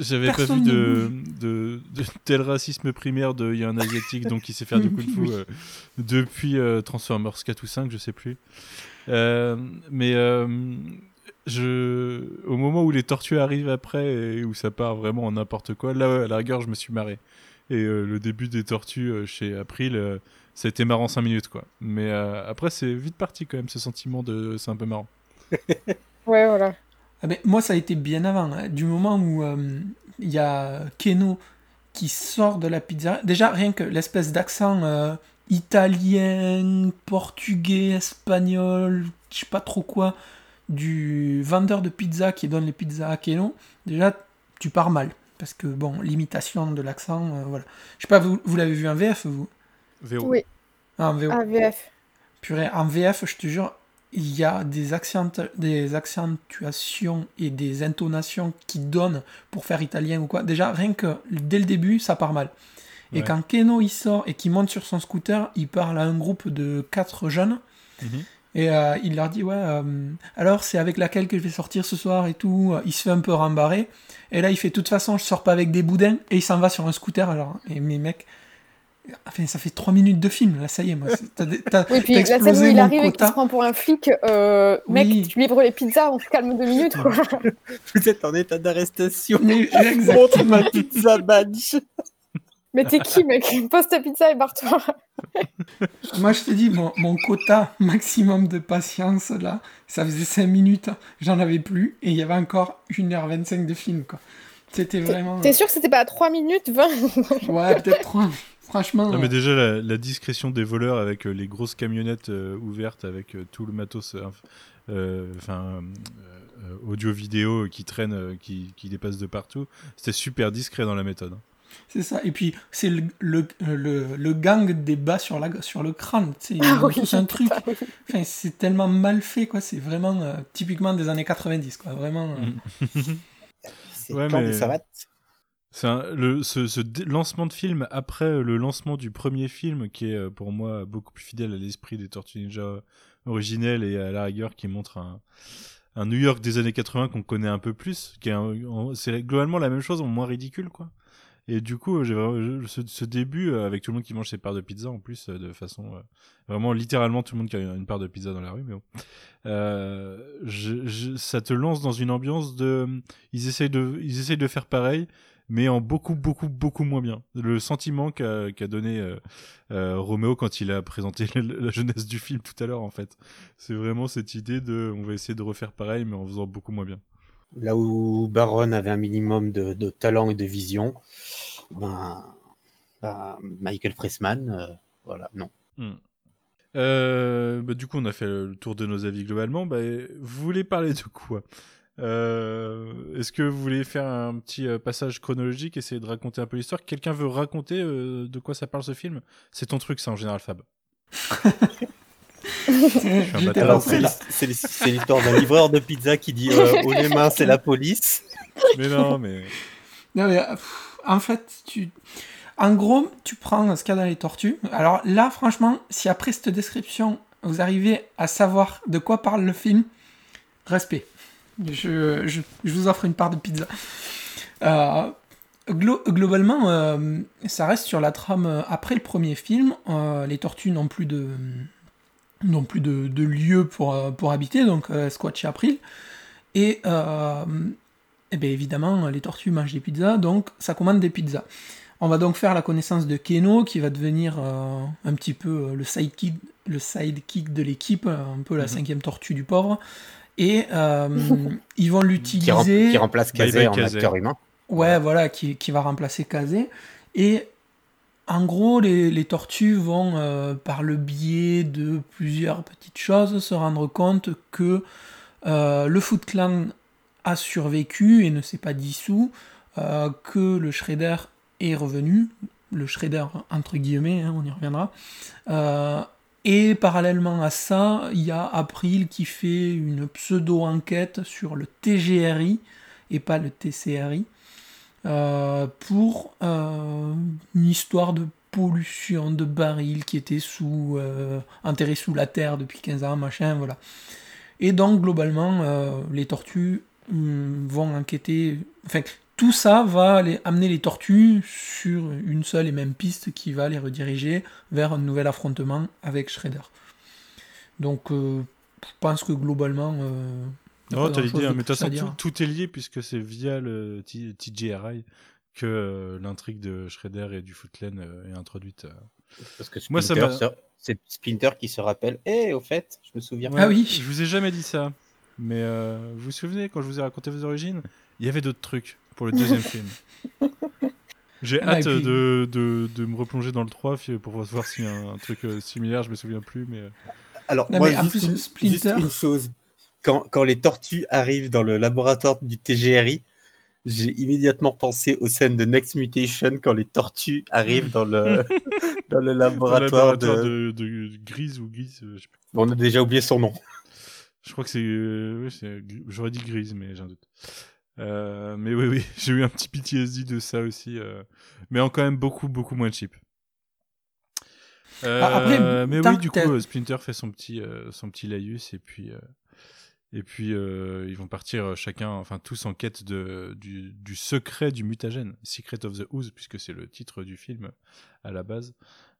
J'avais pas vu de, de, de tel racisme primaire de il y a un asiatique donc il sait faire du kung fu euh, depuis euh, Transformers 4 ou 5, je sais plus. Euh, mais euh, je, au moment où les tortues arrivent après et où ça part vraiment en n'importe quoi, là à la rigueur je me suis marré. Et euh, le début des tortues euh, chez April, euh, ça a été marrant 5 minutes quoi. Mais euh, après c'est vite parti quand même ce sentiment de c'est un peu marrant. Ouais, voilà. Ah ben, moi, ça a été bien avant. hein. Du moment où euh, il y a Keno qui sort de la pizza. Déjà, rien que l'espèce d'accent euh, italien, portugais, espagnol, je sais pas trop quoi, du vendeur de pizza qui donne les pizzas à Keno, déjà, tu pars mal. Parce que, bon, l'imitation de l'accent, euh, voilà. Je sais pas, vous, vous l'avez vu en VF, vous? VO. Oui, Ah, en VO. AVF. Purée, en VF, je te jure, il y a des, accent- des accentuations et des intonations qui donnent pour faire italien ou quoi. Déjà, rien que dès le début, ça part mal. Et quand Keno il sort et qu'il monte sur son scooter, il parle à un groupe de quatre jeunes Mhm. et euh, il leur dit Ouais, euh, alors c'est avec laquelle que je vais sortir ce soir et tout. Il se fait un peu rembarrer. Et là, il fait De toute façon, je sors pas avec des boudins et il s'en va sur un scooter. Alors, et mes mecs. Enfin, ça fait trois minutes de film, là, ça y est, moi. T'as, t'as- Oui, puis t'as la scène où il arrive et qu'il quota. se prend pour un flic, euh, mec, Oui. tu livres les pizzas, on se calme deux minutes, quoi. Vous êtes en état d'arrestation. Mais Montre ma pizza badge. Mais t'es qui, mec? Pose ta pizza et barre-toi. Moi, je te dis, mon, mon quota maximum de patience, là, ça faisait 5 minutes, j'en avais plus, et il y avait encore 1h25 de film, quoi. C'était vraiment... T'es sûr que c'était pas à 3 minutes 20 Ouais, peut-être 3. Franchement, Non, mais déjà, la, la discrétion des voleurs avec euh, les grosses camionnettes euh, ouvertes, avec euh, tout le matos euh, euh, enfin, euh, audio-vidéo qui traîne, euh, qui, qui dépasse de partout, c'était super discret dans la méthode. hein. c'est ça. Et puis, c'est le, le, le, le gang des bas sur, la, sur le crâne, ils Ah oui, un truc. Enfin, c'est tellement mal fait, quoi. C'est vraiment euh, typiquement des années 90, quoi. Vraiment... euh, Mm. C'est Ouais, quand mais- des savates. Un- le, ce, ce lancement de film après le lancement du premier film, qui est euh, pour moi beaucoup plus fidèle à l'esprit des Tortues Ninja originelles et à la rigueur qui montre un, un New York des années 80 qu'on connaît un peu plus, qui c'est globalement la même chose en moins ridicule quoi. Et du coup, j'ai ce, ce début euh, avec tout le monde qui mange ses parts de pizza en plus euh, de façon euh, vraiment littéralement tout le monde qui a une part de pizza dans la rue, mais bon. Euh, je- je- ça te lance dans une ambiance de ils essayent de ils essayent de faire pareil mais en beaucoup, beaucoup, beaucoup moins bien. Le sentiment qu'a donné euh, euh, Roméo quand il a présenté la, la jeunesse du film tout à l'heure, en fait. C'est vraiment cette idée de on va essayer de refaire pareil, mais en faisant beaucoup moins bien. Là où Baron avait un minimum de, de talent et de vision, ben, ben, Michael Pressman, euh, voilà, non. Euh, bah, du coup, on a fait le tour de nos avis globalement. Bah, vous voulez parler de quoi? Euh, Est-ce que vous voulez faire un petit euh, passage chronologique, essayer de raconter un peu l'histoire? Quelqu'un veut raconter euh, de quoi ça parle ce film? C'est ton truc, ça, en général, Fab. C'est l'his- c'est l'his- c'est l'histoire d'un livreur de pizza qui dit euh, Haut les mains, c'est la police. Mais non, mais. Non, mais, pff, en fait, tu... En gros, tu prends ce qu'il y a dans les tortues. Alors là, franchement, si après cette description, vous arrivez à savoir de quoi parle le film, respect. Je, je, je vous offre une part de pizza. Euh, glo- globalement, euh, ça reste sur la trame euh, après le premier film. Euh, les tortues n'ont plus de n'ont plus de, de lieu pour, pour habiter, donc squat chez April. Et, euh, eh bien évidemment, les tortues mangent des pizzas, donc ça commande des pizzas. On va donc faire la connaissance de Keno, qui va devenir un petit peu le sidekick, le sidekick de l'équipe, un peu la Mhm. cinquième tortue du pauvre. Et euh, ils vont Qui, rem- l'utiliser. qui remplace Kazé bye, en Kazé. acteur humain. Ouais, voilà, qui, qui va remplacer Kazé. Et en gros, les, les tortues vont, euh, par le biais de plusieurs petites choses, se rendre compte que euh, le Foot Clan a survécu et ne s'est pas dissous, euh, que le Shredder est revenu, le Shredder entre guillemets, hein, on y reviendra. Et parallèlement à ça, il y a April qui fait une pseudo-enquête sur le TGRI et pas le TCRI euh, pour euh, une histoire de pollution de barils qui était sous, euh, sous la terre depuis 15 ans, machin, voilà. Et donc, globalement, euh, les tortues hum, vont enquêter, tout ça va les, amener les tortues sur une seule et même piste qui va les rediriger vers un nouvel affrontement avec Shredder. Donc, euh, je pense que globalement. Euh, Non, t'as l'idée, hein, mais de toute façon, tout, tout est lié puisque c'est via le T- TJRI que euh, l'intrigue de Shredder et du Foot Clan euh, est introduite. euh. Parce que Moi, ça c'est Splinter qui se rappelle. Eh, au fait, je me souviens. Ah oui. Je vous ai jamais dit ça, mais euh, vous vous souvenez quand je vous ai raconté vos origines Il y avait d'autres trucs pour le deuxième film. J'ai Ah, et hâte puis- de, de, de me replonger dans le 3 fi- pour voir s'il y a un, un truc euh, similaire, je me souviens plus, mais... euh, Alors, Non, moi, mais juste, une, Splinter- juste une chose. Quand, quand les tortues arrivent dans le laboratoire du TGRI, j'ai immédiatement pensé aux scènes de Next Mutation quand les tortues arrivent dans le, dans le dans le laboratoire, de... de, de Grise ou Grise, euh, je sais plus. On a déjà oublié son nom. Je crois que c'est... euh, J'aurais dit Grise, mais j'ai un doute. Euh, mais oui, oui, j'ai eu un petit PTSD de ça aussi, euh, mais en quand même beaucoup, beaucoup moins cheap. Euh, Ah, après, mais oui, du coup, euh, Splinter fait son petit, euh, son petit laïus et puis, euh, et puis euh, ils vont partir euh, chacun, enfin tous en quête de, du, du secret du mutagène, Secret of the Ooze, puisque c'est le titre du film à la base.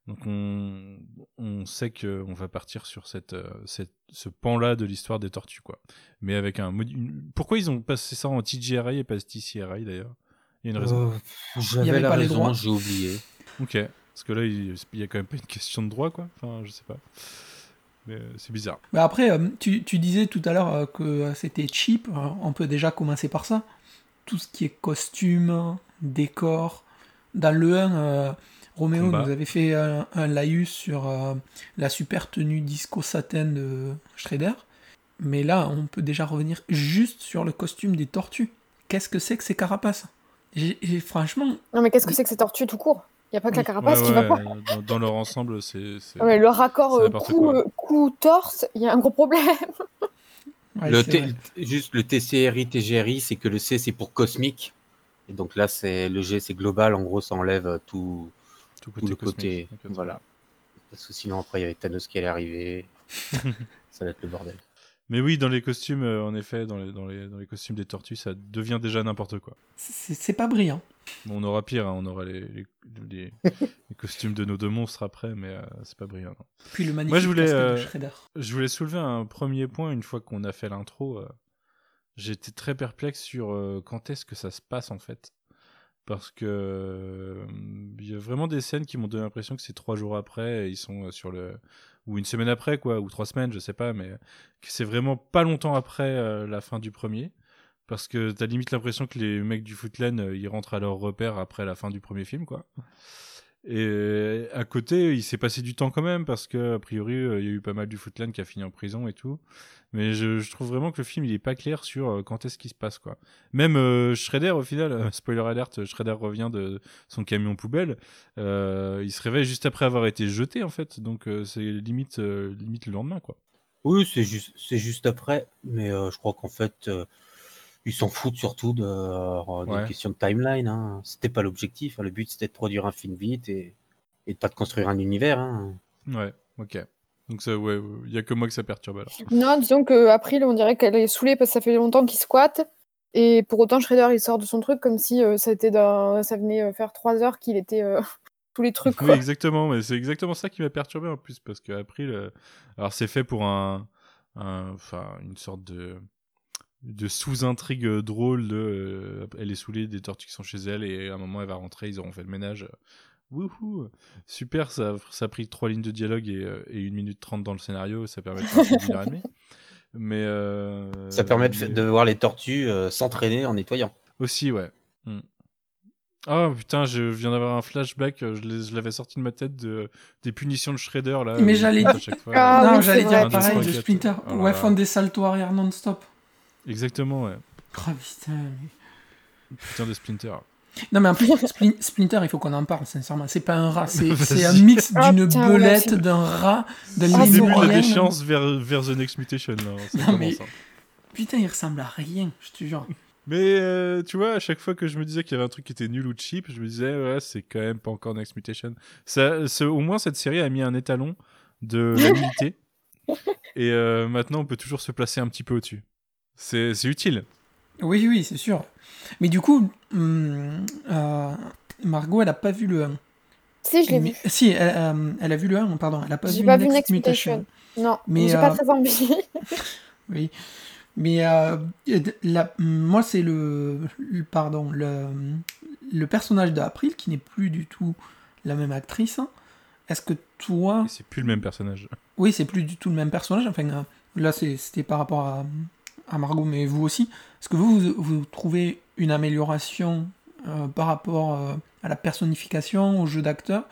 Donc on, on sait qu'on va partir sur cette, euh, cette, ce pan-là de l'histoire des tortues, quoi. Mais avec un une- Pourquoi ils ont passé ça en TGRI et pas TCRI d'ailleurs? Il y a une raison. Euh, J'avais avait la pas raison, j'ai oublié. Ok. Parce que là, il il y a quand même pas une question de droit, quoi. Enfin, je sais pas. Mais euh, c'est bizarre. Mais après, euh, tu, tu disais tout à l'heure que c'était cheap. On peut déjà commencer par ça. Tout ce qui est costume, décor. Dans le 1, euh, Roméo Combat. nous avait fait un, un laïus sur euh, la super tenue disco satin de Shredder. Mais là, on peut déjà revenir juste sur le costume des tortues. Qu'est-ce que c'est que ces carapaces? J'ai- j'ai- Franchement, Non, mais qu'est-ce que c'est que ces tortues tout court? Il n'y a pas que la carapace Ouais, qui ouais, va pas. dans, dans leur ensemble, c'est. c'est- Ouais, le raccord euh, n'importe cou, quoi. euh, cou-torse, il y a un gros problème. ouais, le c'est T- vrai. juste le TCRI, TGRI, c'est que le C c'est pour cosmique. Et donc là, c'est le G c'est global. En gros, ça enlève tout, tout tout le cosmique. côté. Ok, Voilà. Parce que sinon, après, il y avait Thanos qui allait arriver. ça va être le bordel. Mais oui, dans les costumes, euh, en effet, dans les, dans, les, dans les costumes des tortues, ça devient déjà n'importe quoi. C'est pas brillant. Bon, on aura pire, hein, on aura les, les, les- les costumes de nos deux monstres après, mais euh, c'est pas brillant. non. Puis le magnifique Moi, je voulais, casque de euh, Shredder. Je voulais soulever un premier point une fois qu'on a fait l'intro. euh, J'étais très perplexe sur euh, quand est-ce que ça se passe en fait. Parce que euh, il y a vraiment des scènes qui m'ont donné l'impression que c'est trois jours après, et ils sont euh, sur le. ou une semaine après, quoi, ou trois semaines, je sais pas, mais que c'est vraiment pas longtemps après euh, la fin du premier. Parce que t'as limite l'impression que les mecs du Footland, euh, ils rentrent à leur repère après la fin du premier film, quoi. Et euh, à côté, il s'est passé du temps quand même parce que a priori, euh, il y a eu pas mal du Footland qui a fini en prison et tout. Mais je, trouve vraiment que le film il est pas clair sur euh, quand est-ce qu'il se passe quoi. Même euh, Shredder au final, spoiler alert, Shredder revient de son camion poubelle. il se réveille juste après avoir été jeté en fait, donc c'est limite limite le lendemain quoi. Oui, c'est juste, c'est juste après. Mais je crois qu'en fait, ils s'en foutent surtout de, euh, des Ouais. questions de timeline. Hein. C'était pas l'objectif. hein. Le but, c'était de produire un film vite et, et de pas de construire un univers. Hein. Ouais, ok. Donc ça, ouais, il y a que moi que ça perturbe alors. Non, disons que April, on dirait qu'elle est saoulée parce que ça fait longtemps qu'il squatte. Et pour autant, Shredder, il sort de son truc comme si euh, ça, était d'un- ça venait euh, faire trois heures qu'il était euh, tous les trucs. Oui, Quoi. exactement, mais c'est exactement ça qui m'a perturbé en plus, parce que April, euh, alors c'est fait pour un, un- enfin, une sorte de, de sous-intrigue euh, drôle de, euh, elle est saoulée des tortues qui sont chez elle et à un moment elle va rentrer, ils auront fait le ménage. Wouhou, super, ça, ça a pris trois lignes de dialogue et, euh, et une minute trente dans le scénario, ça permet de faire un film d'une heure et demie. Mais euh, Ça permet de, mais- de voir les tortues euh, s'entraîner en nettoyant. aussi, ouais. Hmm. Oh putain, je viens d'avoir un flashback, je l'avais sorti de ma tête de, des punitions de Shredder là. Mais il j'allais dire- chaque fois. Ah non, j'allais dire pareil de. Splinter. Ouais, font des saltos arrière non-stop. Exactement, ouais. Oh putain. Putain de Splinter. Non, mais en plus, Splin- Splinter, il faut qu'on en parle, sincèrement. C'est pas un rat, c'est un mix Ah, d'une putain, belette, d'un rat, d'un Ah, C'est le début de la lémurien. déchéance vers, vers The Next Mutation là. Non, mais- hein. Putain, il ressemble à rien, je te jure. Mais euh, tu vois, à chaque fois que je me disais qu'il y avait un truc qui était nul ou cheap, je me disais, ouais, c'est quand même pas encore Next Mutation. Ça, au moins, cette série a mis un étalon de la nullité. Et euh, maintenant, on peut toujours se placer un petit peu au-dessus. C'est c'est utile. Oui, oui, c'est sûr. Mais du coup, hum, euh, Margot, elle a pas vu le 1. Si, je l'ai vu. Si, elle, euh, elle a vu le 1, pardon. Elle a pas vu pas vu Next Next Mutation. Non, Mais, j'ai pas euh, très envie. Oui. Mais euh, la- moi, c'est le, le- Pardon. Le, le personnage d'April, qui n'est plus du tout la même actrice. hein. Est-ce que toi. C'est plus le même personnage. Oui, c'est plus du tout le même personnage. Enfin, là, c'est- c'était par rapport à, à Margot, mais vous aussi. Est-ce que vous, vous, vous trouvez une amélioration euh, par rapport euh, à la personnification, au jeu d'acteur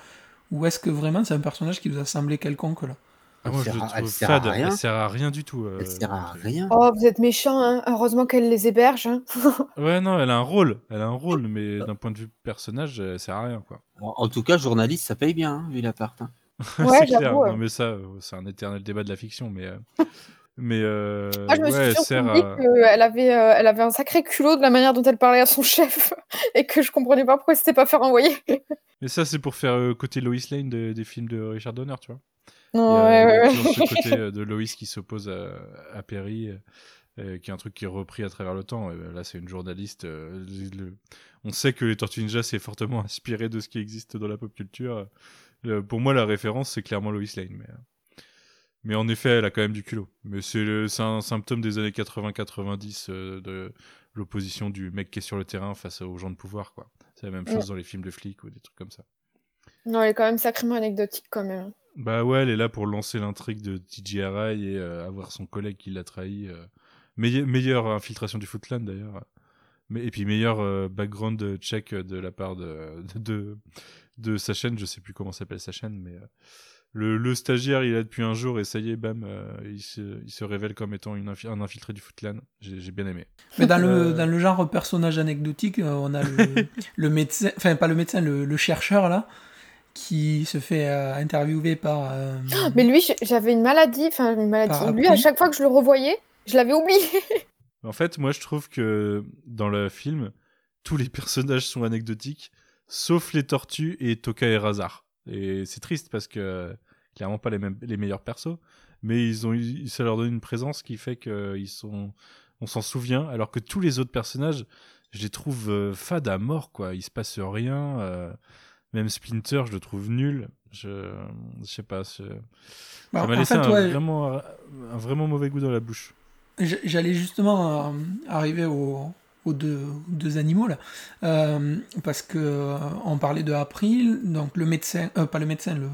Ou est-ce que vraiment c'est un personnage qui vous a semblé quelconque là? Ah, moi, Elle je sert à- elle trouve sert à fade. rien. Elle sert à rien du tout. euh, Elle sert à rien. Oh, vous êtes méchant, hein. Heureusement qu'elle les héberge. Hein. Ouais, non, elle a un rôle. Elle a un rôle, mais d'un point de vue personnage, elle sert à rien, quoi. En, en tout cas, journaliste, ça paye bien, hein, vu l'appart. hein. Ouais, c'est clair. ouais. Non, mais ça, c'est un éternel débat de la fiction, mais. Mais euh, Moi, je me ouais, suis sert qu'elle avait, euh, elle avait un sacré culot de la manière dont elle parlait à son chef et que je comprenais pas pourquoi elle s'était pas fait renvoyer. Mais ça, c'est pour faire euh, côté Lois Lane de- des films de Richard Donner, tu vois. A- ouais, ouais, ouais. ce côté de Lois qui s'oppose à, à Perry, qui est un truc qui est repris à travers le temps. Et, euh, là, c'est une journaliste. le- On sait que les Tortues Ninja s'est fortement inspiré de ce qui existe dans la pop culture. Pour moi, la référence, c'est clairement Lois Lane. Mais, mais en effet, elle a quand même du culot. Mais c'est un symptôme des années 80-90 euh, de l'opposition du mec qui est sur le terrain face aux gens de pouvoir. quoi. C'est la même chose dans les films de flics ou des trucs comme ça. Non, elle est quand même sacrément anecdotique quand même. Bah ouais, elle est là pour lancer l'intrigue de TGRI et euh, avoir son collègue qui l'a trahi. euh. Meille- meilleure infiltration du Footland d'ailleurs. Mais, et puis meilleur euh, background check de la part de, de, de sa chaîne, je sais plus comment s'appelle sa chaîne, mais le, le stagiaire il est là depuis un jour et ça y est, bam, euh, il, se, il se révèle comme étant une infi- un infiltré du Footland. J'ai bien aimé. Mais dans le, Euh. dans le genre personnage anecdotique, euh, on a le, le médecin, enfin pas le médecin, le, le chercheur là, qui se fait euh, interviewer par. euh, Mais lui, j'avais une maladie, enfin une maladie. Lui, à chaque fois que je le revoyais, je l'avais oublié. En fait, moi, je trouve que dans le film, tous les personnages sont anecdotiques, sauf les tortues et Toka et Razar. Et c'est triste parce que euh, clairement pas les, mêmes, les meilleurs persos, mais ils ont, ça leur donne une présence qui fait qu'ils sont, on s'en souvient, alors que tous les autres personnages, je les trouve euh, fades à mort, quoi. Il se passe rien. euh, même Splinter, je le trouve nul. Je, je sais pas. je- bah, ça m'a laissé fait, un, ouais, vraiment, un vraiment mauvais goût dans la bouche. j'allais justement euh, arriver au- aux deux, aux deux animaux là, Euh, parce que euh, on parlait de April, donc le médecin, euh, pas le médecin, le,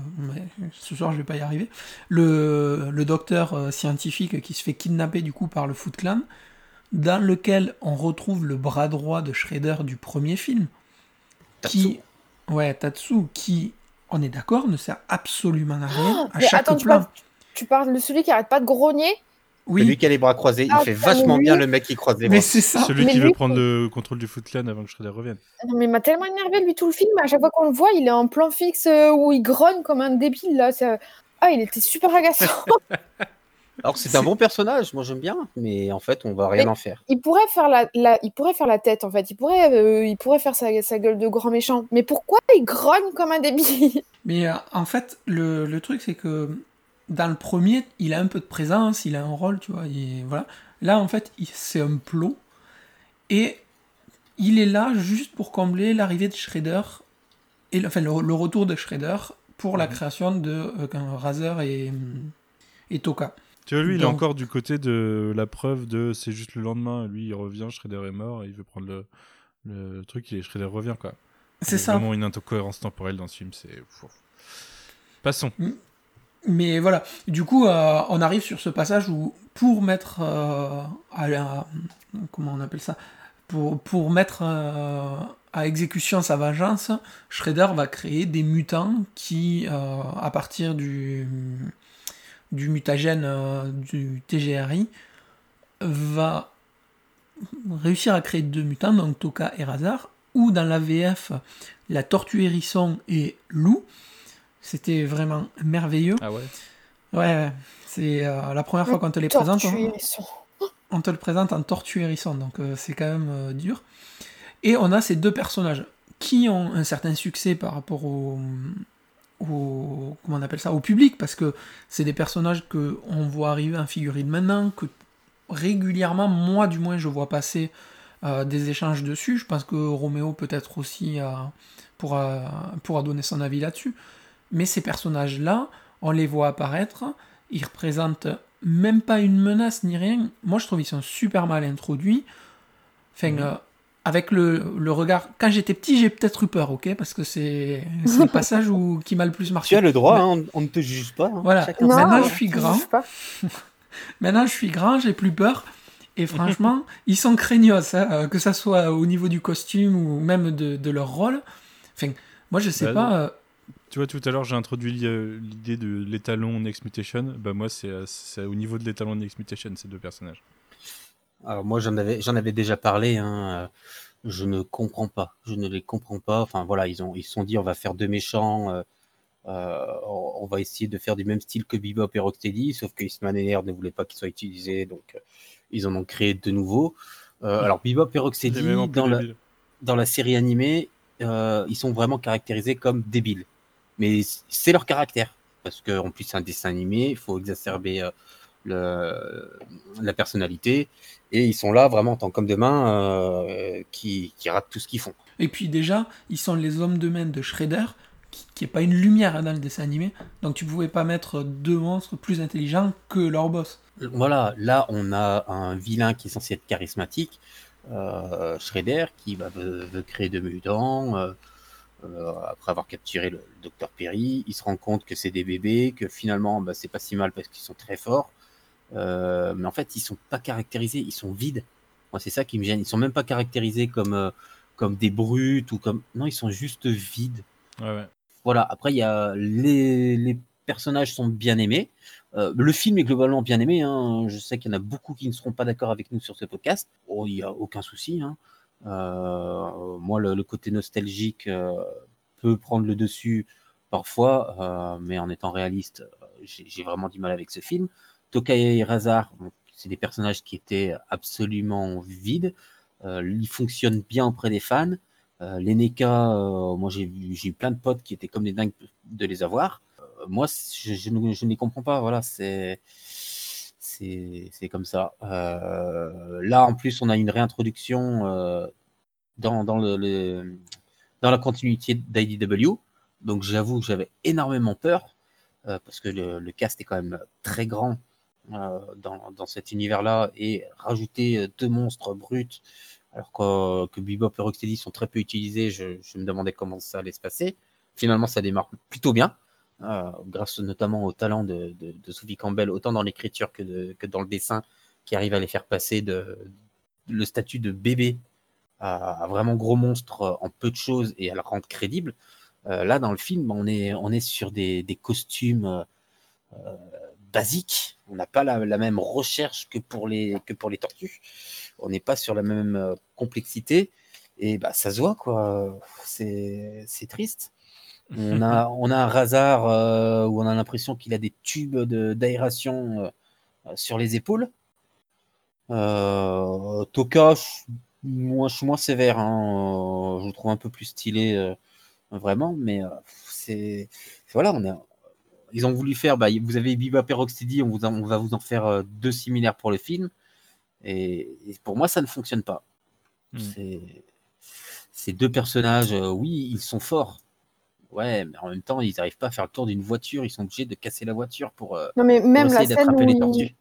ce soir je vais pas y arriver, le, le docteur scientifique qui se fait kidnapper du coup par le Foot Clan, dans lequel on retrouve le bras droit de Shredder du premier film, qui, ouais, Tatsu, qui, on est d'accord, ne sert absolument à rien à chaque attends, tu plan. parles, tu parles de celui qui arrête pas de grogner Oui, Celui qui a les bras croisés, il Ah, fait mais vachement lui- bien le mec qui croise les mais bras. c'est ça. Celui mais qui veut lui, prendre le contrôle du Foot Clan avant que Shredder revienne. Non, mais il m'a tellement énervé, lui, tout le film. À chaque fois qu'on le voit, il est en plan fixe euh, où il grogne comme un débile, là. c'est- Ah, il était super agaçant. Alors c'est un bon personnage, moi j'aime bien, mais en fait on va rien Mais- en faire. il, pourrait faire la, la- il pourrait faire la tête, en fait. Il pourrait, euh, il pourrait faire sa, sa gueule de grand méchant. Mais pourquoi il grogne comme un débile? Mais euh, en fait, le, le truc, c'est que dans le premier, il a un peu de présence, il a un rôle, tu vois. il- voilà. Là, en fait, c'est un plot. Et il est là juste pour combler l'arrivée de Shredder, et, enfin, le, le retour de Shredder pour la Mhm. création de euh, Razer et, et Toka. Tu vois, lui, il est encore du côté de la preuve de c'est juste le lendemain. Lui, il revient, Shredder est mort, et il veut prendre le, le truc, et Shredder revient, quoi. C'est ça. vraiment une incohérence temporelle dans ce film, c'est. Passons. Mais voilà, du coup, euh, on arrive sur ce passage où, pour mettre euh, à comment on appelle ça, pour, mettre euh, à exécution sa vengeance, Shredder va créer des mutants qui, à partir du, du mutagène du TGRI, va réussir à créer deux mutants, donc Toka et Razar, ou dans la VF, la tortue hérisson et loup. C'était vraiment merveilleux. Ah ouais Ouais, ouais. c'est euh, la première fois qu'on te les présente. Tortue On, hérisson. on te le présente en tortue hérisson, donc euh, c'est quand même euh, dur. Et on a ces deux personnages qui ont un certain succès par rapport au, au comment on appelle ça, au public, parce que c'est des personnages que on voit arriver en figurine maintenant, que régulièrement, moi du moins, je vois passer euh, des échanges dessus. Je pense que Roméo peut-être aussi euh, pourra, pourra donner son avis là-dessus. Mais ces personnages-là, on les voit apparaître, ils représentent même pas une menace ni rien. Moi, je trouve qu'ils sont super mal introduits. Enfin, euh, avec le, le regard. Quand j'étais petit, j'ai peut-être eu peur, ok Parce que c'est c'est le passage où, qui m'a le plus marqué. Tu as le droit, Mais- hein, on, on ne te juge pas. hein. Voilà. Non, maintenant, je suis grand. Maintenant, je suis grand, j'ai plus peur. Et franchement, ils sont craignos, hein, euh, que ça soit au niveau du costume ou même de, de leur rôle. Enfin, moi, je sais Bah, pas. Tu vois, tout à l'heure, j'ai introduit euh, l'idée de l'étalon Next Mutation. Bah, moi, c'est au niveau de l'étalon Next Mutation, ces deux personnages. Alors moi j'en avais j'en avais déjà parlé. Hein. euh, Je ne comprends pas. Je ne les comprends pas. Enfin voilà, ils ont ils se sont dit on va faire deux méchants. euh, euh, on va essayer de faire du même style que Bebop et Rocksteady, sauf que Eastman et Laird ne voulaient pas qu'ils soient utilisés, donc euh, ils en ont créé de nouveaux. Alors Bebop et Rocksteady dans la, débile. dans la série animée, ils sont vraiment caractérisés comme débiles. Mais c'est leur caractère. Parce qu'en plus, c'est un dessin animé, il faut exacerber euh, le, la personnalité. Et ils sont là vraiment en tant qu'hommes de main euh, qui, qui ratent tout ce qu'ils font. Et puis déjà, ils sont les hommes de main de Shredder, qui, qui est pas une lumière dans le dessin animé. Donc tu pouvais pas mettre deux monstres plus intelligents que leur boss. Voilà, là, on a un vilain qui est censé être charismatique, euh, Shredder, qui va, veut, veut créer de mutants. Euh, après avoir capturé le, le docteur Perry, il se rend compte que c'est des bébés, que finalement, bah, c'est pas si mal parce qu'ils sont très forts. Euh, mais en fait, ils sont pas caractérisés, ils sont vides. Moi, c'est ça qui me gêne. Ils sont même pas caractérisés comme, euh, comme des brutes ou comme. Non, ils sont juste vides. Ouais, ouais. Voilà, après, il y a les, les personnages sont bien aimés. Le film est globalement bien aimé. hein. Je sais qu'il y en a beaucoup qui ne seront pas d'accord avec nous sur ce podcast. Oh, il n'y a aucun souci. hein. Euh, moi, le, côté nostalgique euh, peut prendre le dessus parfois, euh, mais en étant réaliste, euh, j'ai vraiment du mal avec ce film. Tokai et Razar, c'est des personnages qui étaient absolument vides. Euh, ils fonctionnent bien auprès des fans. Euh, les NECA, euh, moi j'ai eu plein de potes qui étaient comme des dingues de les avoir. Euh, moi, je, je ne les comprends pas. Voilà, c'est c'est comme ça. Euh, là, en plus, on a une réintroduction euh, dans, la continuité d'IDW. Donc, j'avoue que j'avais énormément peur euh, parce que le, cast est quand même très grand dans, cet univers-là et rajouter deux monstres bruts alors que, Bebop et Rocksteady sont très peu utilisés, je, me demandais comment ça allait se passer. Finalement, ça démarre plutôt bien, grâce notamment au talent de, Sophie Campbell, autant dans l'écriture que, dans le dessin, qui arrive à les faire passer de, le statut de bébé à, vraiment gros monstre en peu de choses et à le rendre crédible. Euh, là, dans le film, on est, on est sur des, costumes euh, euh, basiques. On n'a pas la, même recherche que pour les, que pour les tortues. On n'est pas sur la même complexité. Et bah, ça se voit, quoi. C'est triste. On a, on a un Razar euh, où on a l'impression qu'il a des tubes de- d'aération euh, sur les épaules. Euh, Toka, je, moi, je suis moins sévère. hein. Euh, je le trouve un peu plus stylé, vraiment. Mais c'est. Voilà, on a, ils ont voulu faire. Bah, vous avez et Rocksteady, on, vous on va vous en faire euh, deux similaires pour le film. Et, et pour moi, ça ne fonctionne pas. Hmm. Ces deux personnages, euh, oui, ils sont forts. Ouais, mais en même temps, ils n'arrivent pas à faire le tour d'une voiture. Ils sont obligés de casser la voiture pour, euh, Non, mais pour même la essayer scène, d'attraper où les ils... tortues.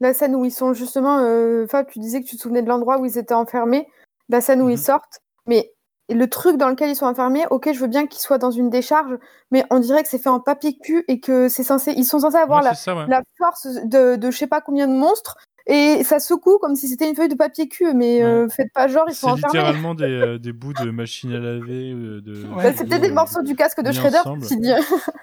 la scène où ils sont justement. euh, Fab, tu disais que tu te souvenais de l'endroit où ils étaient enfermés, la scène où Mhm. ils sortent. Mais le truc dans lequel ils sont enfermés, ok, je veux bien qu'ils soient dans une décharge, mais on dirait que c'est fait en papier cul et que c'est censé, ils sont censés avoir Ouais, la, c'est ça, ouais. la force de, de je sais pas combien de monstres et ça secoue comme si c'était une feuille de papier cul. Mais euh, faites pas genre, ils sont C'est enfermés. littéralement des, euh, des bouts de machine à laver. euh, de, Ouais, Bah, de- c'était des euh, morceaux du casque de Shredder, qui dit.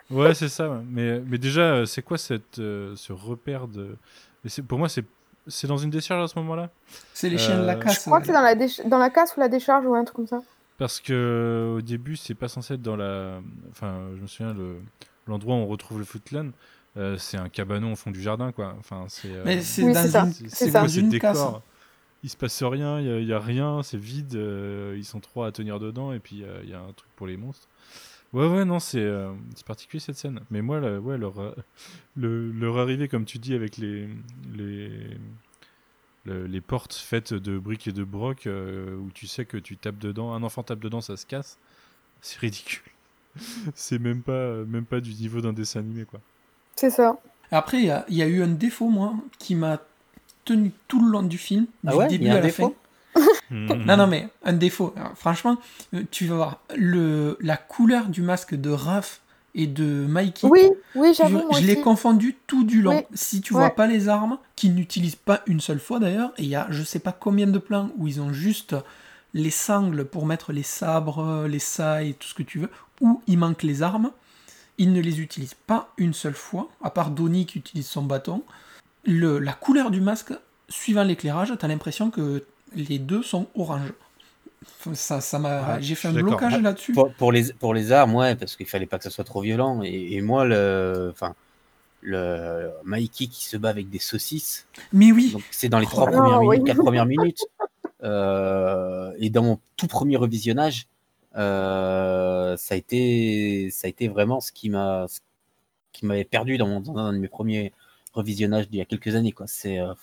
Ouais, c'est ça. ouais. Mais, mais déjà, euh, c'est quoi cette, euh, ce repère de. mais c'est- Pour moi, c'est c'est dans une décharge à ce moment-là C'est les chiens de la casse. Je crois que c'est dans la, dans la casse ou la décharge ou un truc comme ça. Parce que au début, c'est pas censé être dans la. Enfin, je me souviens, le- l'endroit où on retrouve le Footland, euh, c'est un cabanon au fond du jardin, quoi. Enfin, c'est. euh, Mais c'est Oui, quoi décors casse. Il se passe rien, il y a- rien, c'est vide, euh, ils sont trois à tenir dedans, et puis euh, il y a un truc pour les monstres. Ouais, ouais, non, c'est euh, c'est particulier cette scène. Mais moi, là, ouais, leur, le, leur arrivée, comme tu dis, avec les, les, le- les portes faites de briques et de broc euh, où tu sais que tu tapes dedans, un enfant tape dedans, ça se casse. C'est ridicule. c'est même pas, même pas du niveau d'un dessin animé, quoi. C'est ça. Après, il y a, il y a eu un défaut, moi, qui m'a tenu tout le long du film, Ah du ouais, début il y a un à la défaut fin. Mhm. Non, non, mais un défaut. Alors, franchement, euh, tu vas voir le, la couleur du masque de Raph et de Mikey. Oui, oui, je, j'avoue, moi je l'ai confondu tout du long. Oui. Si tu Ouais. vois pas les armes, qu'ils n'utilisent pas une seule fois d'ailleurs, et il y a je sais pas combien de plans où ils ont juste les sangles pour mettre les sabres, les sailles, tout ce que tu veux, où il manque les armes. Ils ne les utilisent pas une seule fois, à part Donnie qui utilise son bâton. Le, la couleur du masque, suivant l'éclairage, t'as l'impression que les deux sont orange. Ça, ça m'a, Ouais, j'ai fait un blocage là-dessus. Pour, pour les, pour les armes, ouais, parce qu'il fallait pas que ça soit trop violent. Et, et moi, le, enfin, le Mikey qui se bat avec des saucisses, Mais oui, donc c'est dans les Oh trois premières minutes, quatre premières minutes. Euh, et dans mon tout premier revisionnage, euh, ça a été, ça a été vraiment ce qui m'a, qui m'avait perdu dans, mon, dans un de mes premiers revisionnages d'il y a quelques années, quoi. C'est, euh,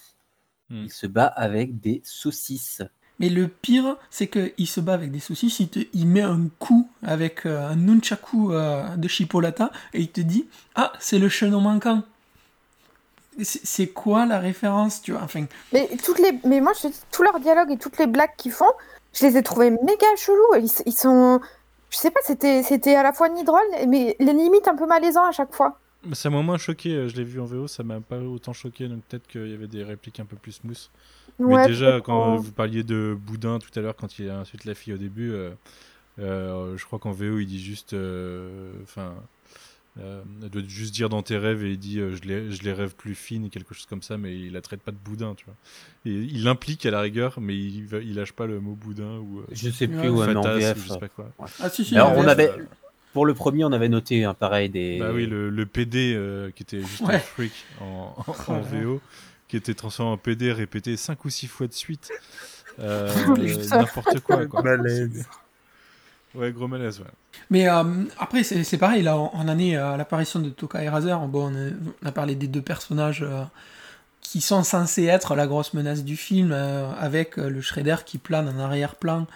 Hmm. il se bat avec des saucisses. Mais le pire, c'est qu'il se bat avec des saucisses, il, te, il met un coup avec euh, un nunchaku euh, de chipolata et il te dit Ah, c'est le chenon manquant. C'est quoi la référence, tu vois? Enfin, Mais, toutes les... mais moi, je te dis, tous leurs dialogues et toutes les blagues qu'ils font, je les ai trouvés méga chelous. Ils, ils sont. Je sais pas, c'était à la fois ni drôle, mais les limites un peu malaisants à chaque fois. Ça m'a moins choqué, euh, je l'ai vu en VO, ça m'a pas autant choqué, donc peut-être qu'il y avait des répliques un peu plus smooth. Ouais, Mais déjà, quand vous parliez de Boudin tout à l'heure, quand il insulte la fille au début, euh, euh, je crois qu'en VO, il dit juste. Enfin. euh, elle doit juste dire dans tes rêves et il dit euh, je, les, je les rêve plus fines, quelque chose comme ça, mais il la traite pas de boudin, tu vois. Et il l'implique à la rigueur, mais il, va- il lâche pas le mot boudin ou euh, Je sais plus Ouais, où, mais en fatas, VF. ou je sais pas quoi. ah si, si, Alors, on avait, euh, pour le premier, on avait noté un pareil des. Bah oui, le, le PD euh, qui était juste un freak en, en, Oh en. VO, qui était transformé en PD répété 5 ou 6 fois de suite. Euh. N'importe quoi. quoi. Malaise. Ouais, gros malaise, ouais. Mais euh, après, c'est pareil, là, on en est à l'apparition de Toka et Razer. Bon, on a, parlé des deux personnages euh, qui sont censés être la grosse menace du film, euh, avec euh, le Shredder qui plane en arrière-plan,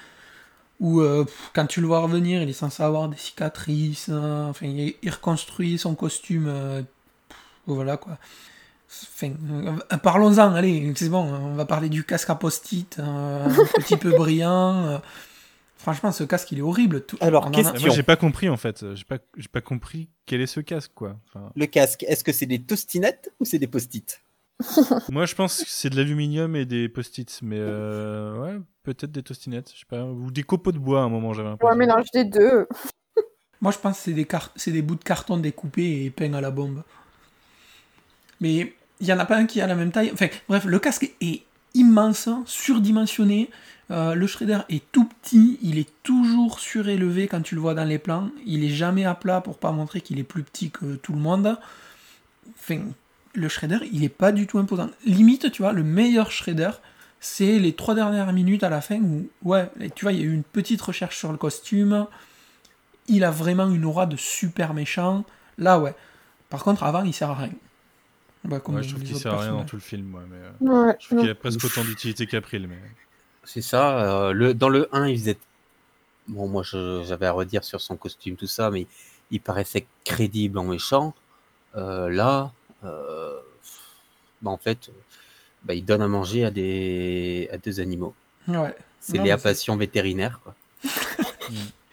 où euh, quand tu le vois revenir, il est censé avoir des cicatrices, enfin, il, reconstruit son costume, euh, pff, voilà quoi. Euh, parlons-en, allez, c'est bon, on va parler du casque à post-it, euh, un petit peu brillant. Franchement, ce casque, il est horrible. Tout- Alors, a-. Moi, j'ai pas compris en fait. J'ai pas, j'ai pas compris quel est ce casque, quoi. Enfin, Le casque, est-ce que c'est des tostinettes ou c'est des post-it moi, je pense que c'est de l'aluminium et des post-it, mais euh, ouais, peut-être des tostinettes, je sais pas, ou des copeaux de bois à un moment, j'avais Ouais, l'impression. mélange des deux. Moi, je pense que c'est des, car- c'est des bouts de carton découpés et peints à la bombe. Mais il y en a pas un qui a la même taille. Enfin, bref, le casque est immense, surdimensionné. Euh, le shredder est tout petit, il est toujours surélevé quand tu le vois dans les plans. Il est jamais à plat pour pas montrer qu'il est plus petit que tout le monde. Enfin, le shredder, il est pas du tout imposant. Limite, tu vois, le meilleur shredder, c'est les trois dernières minutes à la fin où, ouais, tu vois, il y a eu une petite recherche sur le costume. Il a vraiment une aura de super méchant. Là, ouais. Par contre, avant, il sert à rien. Bah, comme Ouais, je trouve les qu'il sert à rien dans tout le film, ouais, mais euh, Ouais, je trouve qu'il a presque autant d'utilité qu'April, mais. C'est ça. euh, le, dans le 1, il faisait. Bon, moi, je- j'avais à redire sur son costume, tout ça, mais il paraissait crédible en méchant. Euh, là, euh, bah, en fait, bah, il donne à manger à des, à des animaux. Ouais. C'est Non, Léa mais c'est- Passion vétérinaire. Quoi.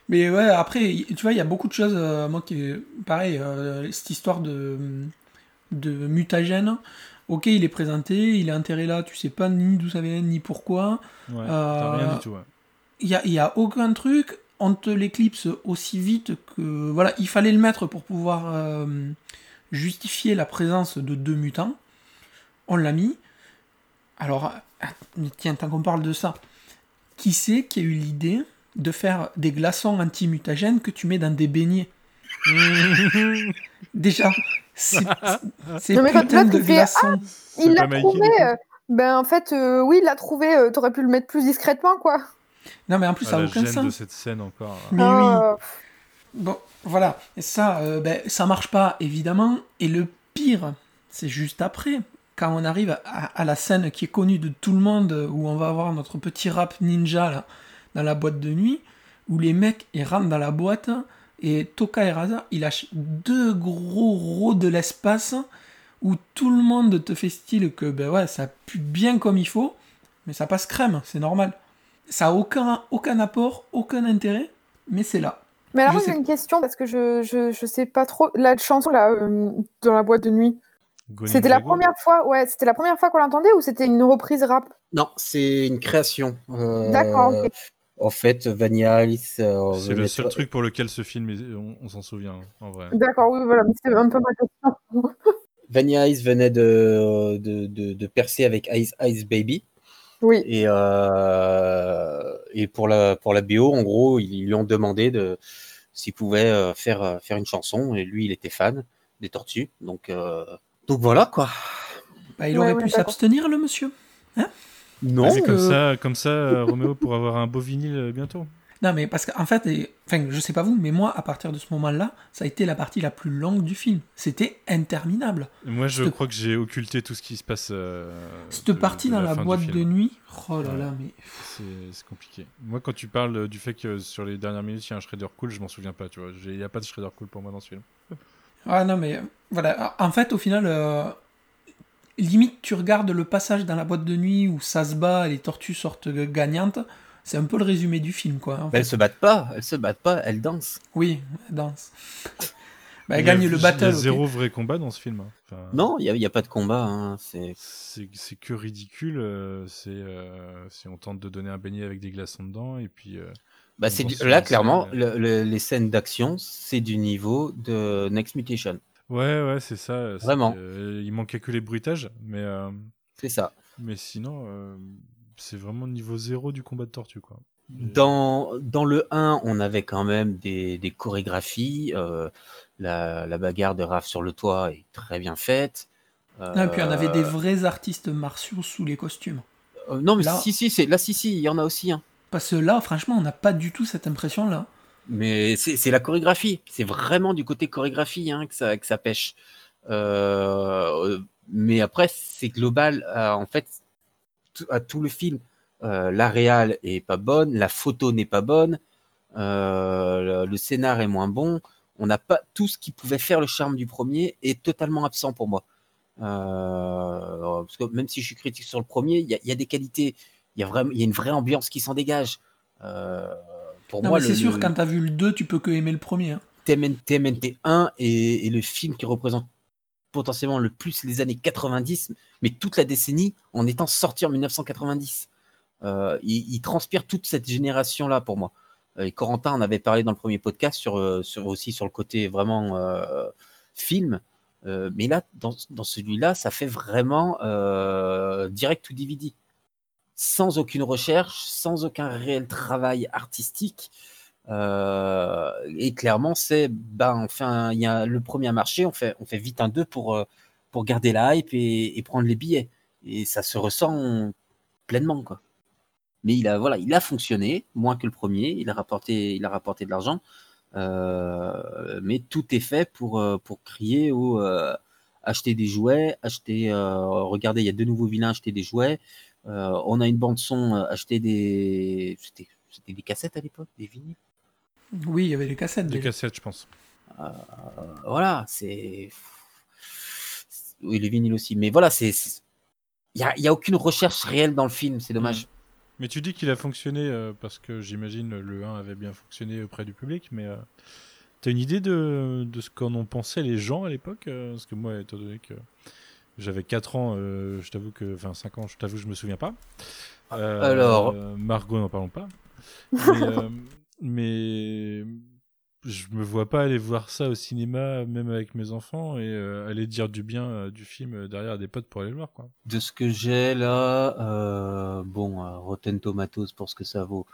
Mais ouais, après, tu vois, il y a beaucoup de choses, euh, moi, qui pareil, euh, cette histoire de, de mutagène. Ok, il est présenté, il est enterré là, tu sais pas ni d'où ça vient, ni pourquoi. Ouais, Euh, t'as rien du tout, ouais. Il y a, a aucun truc, on te l'éclipse aussi vite que. Voilà, il fallait le mettre pour pouvoir euh, justifier la présence de deux mutants. On l'a mis. Alors, mais tiens, tant qu'on parle de ça, qui c'est qui a eu l'idée de faire des glaçons anti-mutagènes que tu mets dans des beignets? Déjà, c'est c'est Non, mais quand putain de glaçons. Il l'a trouvé. euh, Ben en fait, euh, oui, il l'a trouvé. euh, T'aurais pu le mettre plus discrètement, quoi. Non, mais en plus, Ah, ça n'a la aucun gêne de sens. cette scène encore. Mais oui. Euh, Bon, voilà. Et ça, euh, ben, ça marche pas, évidemment. Et le pire, c'est juste après. quand on arrive à, à la scène qui est connue de tout le monde, où on va avoir notre petit rap ninja là, dans la boîte de nuit, où les mecs ils rentrent dans la boîte et Toka et Raza ils lâchent deux gros rots de l'espace où tout le monde te fait style que ben ouais ça pue bien comme il faut, mais ça passe crème, c'est normal. Ça a aucun, aucun apport, aucun intérêt, mais c'est là. Mais alors, j'ai une question parce que je, je, je sais pas trop. La chanson là, euh, dans la boîte de nuit, c'était la première fois, ouais, c'était la première fois qu'on l'entendait ou c'était une reprise rap? Non, c'est une création. Euh, D'accord, ok. En fait, Vanilla Ice. euh, C'est le venait- seul truc pour lequel ce film, est- on, on s'en souvient, hein, en vrai. D'accord, oui, voilà, mais c'était un peu ma question. Vanilla Ice venait de, de, de, de percer avec Ice Ice Baby. Oui, Et, euh, et pour, la, pour la BO, en gros, ils lui ont demandé de s'il pouvait euh, faire, faire une chanson. Et lui, il était fan des tortues. Donc, euh, donc voilà quoi. Bah, il Ouais, aurait ouais, pu s'abstenir, le monsieur. Non, c'est comme euh, ça, comme ça, euh, Roméo pour avoir un beau vinyle euh, bientôt. Non, mais parce qu'en fait, et- enfin, je sais pas vous, mais moi, à partir de ce moment-là, ça a été la partie la plus longue du film. C'était interminable. Moi, je Cette- crois que j'ai occulté tout ce qui se passe. euh, Cette de- partie de dans la boîte de nuit, oh là Ouais. là, mais. C'est compliqué. Moi, quand tu parles du fait que sur les dernières minutes, il y a un shredder cool, je m'en souviens pas, tu vois. Il n'y a pas de shredder cool pour moi dans ce film. Ah non, mais voilà. En fait, au final, euh, limite, tu regardes le passage dans la boîte de nuit où ça se bat et les tortues sortent gagnantes. C'est un peu le résumé du film, quoi. en mais fait. elles se battent pas, elles se battent pas, elles dansent. Oui, elle danse. Bah, elle Il y a- gagne le Il y a battle. zéro vrai combat dans ce film. hein. Enfin, Non, il n'y a, il y a pas de combat. hein, C'est C'est c'est que ridicule. euh, c'est euh, si on tente de donner un beignet avec des glaçons dedans et puis. euh, bah, c'est là la clairement scène, le- le- les scènes d'action, c'est du niveau de Next Mutation. Ouais, ouais, c'est ça. c'est Vraiment. euh, il manquait que les bruitages, mais euh, C'est ça. mais sinon, euh, c'est vraiment niveau zéro du combat de tortue, quoi. Dans, dans le 1, on avait quand même des, des chorégraphies. euh, la, la bagarre de Raph sur le toit est très bien faite. Non, et puis on avait des Euh, vrais artistes martiaux sous les costumes. euh, non, mais Là- si, si, c'est là, si, si, il y en a aussi. hein. Parce que là, franchement, on n'a pas du tout cette impression-là. Mais c'est la chorégraphie. C'est vraiment du côté chorégraphie hein, que, ça, pêche. Euh, mais après, c'est global. euh, en fait, à tout le film, euh, la réal est pas bonne, la photo n'est pas bonne, le, scénar est moins bon. On n'a pas tout ce qui pouvait faire le charme du premier est totalement absent pour moi. Parce que même si je suis critique sur le premier, il y, a- des qualités. Il y a vraiment, il y a une vraie ambiance qui s'en dégage. Pour Non, moi, mais le- c'est sûr, le- quand t'as vu le 2, tu peux que aimer le premier. hein. TMN TMNT 1 est, est le film qui représente potentiellement le plus les années 90, mais toute la décennie en étant sorti en 1990. Euh, il, il transpire toute cette génération-là pour moi. Euh, Et Corentin en avait parlé dans le premier podcast sur, euh, sur aussi sur le côté vraiment euh, film. Euh, mais là, dans, dans celui-là, ça fait vraiment direct to DVD. Sans aucune recherche, sans aucun réel travail artistique. Euh, et clairement, c'est, ben, enfin, il y a le premier à marcher, on fait, on fait vite un 2 pour, euh, pour garder la hype et, prendre les billets. Et ça se ressent pleinement, quoi. Mais il a, voilà, il a fonctionné, moins que le premier, il a rapporté, il a rapporté de l'argent. Euh, mais tout est fait pour, pour crier au euh, acheter des jouets, acheter, regardez, il y a deux nouveaux vilains, acheter des jouets. Euh, on a une bande son, euh, acheter des, c'était, c'était des cassettes à l'époque, des vinyles? Oui, il y avait les cassettes. Des cassettes, je pense. Euh, voilà, c'est. Oui, les vinyles aussi. Mais voilà, c'est. Il n'y a, il y a aucune recherche réelle dans le film, c'est dommage. Mais tu dis qu'il a fonctionné euh, parce que j'imagine le 1 avait bien fonctionné auprès du public, mais euh, t'as une idée de, de ce qu'en ont pensé les gens à l'époque Parce que moi, étant donné que j'avais 4 ans, euh, je t'avoue que. Enfin, 5 ans, je t'avoue, je me souviens pas. Euh, Alors Margot, n'en parlons pas. Mais, euh, mais je me vois pas aller voir ça au cinéma, même avec mes enfants, et aller dire du bien du film derrière des potes pour aller le voir, quoi. De ce que j'ai là, bon, Rotten Tomatoes pour ce que ça vaut,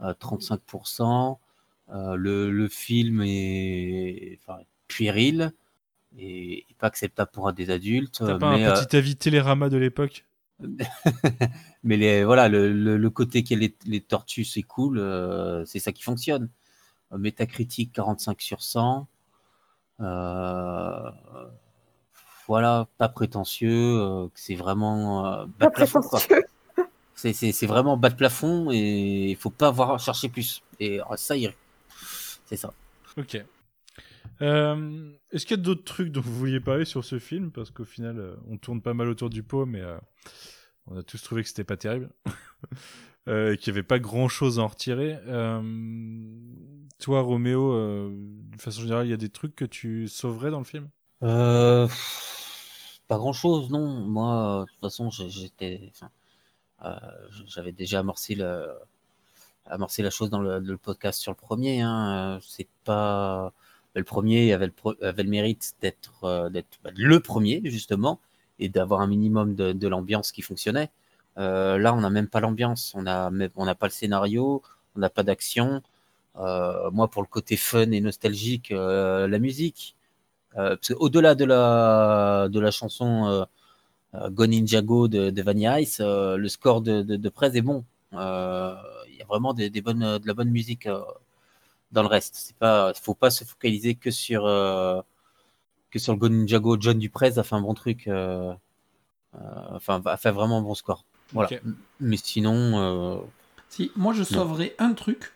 euh, 35%. Euh, le, le film est enfin, puéril et, et pas acceptable pour des adultes. T'as pas mais, un euh, petit avis Télérama de l'époque? Mais les, voilà, le, le, le côté qu'il y ait les, les tortues, c'est cool, euh, c'est ça qui fonctionne. Euh, Métacritique 45 sur 100. Euh, voilà, pas prétentieux, euh, c'est vraiment euh, bas de plafond. C'est, vraiment bas de plafond et il faut pas avoir chercher plus. Et euh, ça irait. C'est ça. Ok. Euh, Est-ce qu'il y a d'autres trucs dont vous vouliez parler sur ce film? Parce qu'au final, euh, on tourne pas mal autour du pot, mais euh, on a tous trouvé que c'était pas terrible. et qu'il y avait pas grand chose à en retirer. Toi, Roméo, d'une façon générale, il y a des trucs que tu sauverais dans le film? Pas grand chose, non. Moi, de toute façon, j'étais, j'avais déjà amorcé le, amorcé la chose dans le, podcast sur le premier. Hein. C'est pas le premier avait le, pro- avait le mérite d'être, euh, bah, le premier justement et d'avoir un minimum de, l'ambiance qui fonctionnait. Euh, là, on n'a même pas l'ambiance, on n'a pas le scénario, on n'a pas d'action. Euh, moi, pour le côté fun et nostalgique, la musique. Parce au-delà de la, de la chanson Go Ninja Go de, de Vanilla Ice, le score de, de, de Prez est bon. Il y a vraiment des, bonnes, de la bonne musique dans le reste. C'est pas, faut pas se focaliser que sur, euh, que sur le Go Ninja Go. John Duprez a fait un bon truc, euh, euh, enfin, a fait vraiment un bon score. Voilà. Mais sinon, euh, Si, moi je sauverais un truc,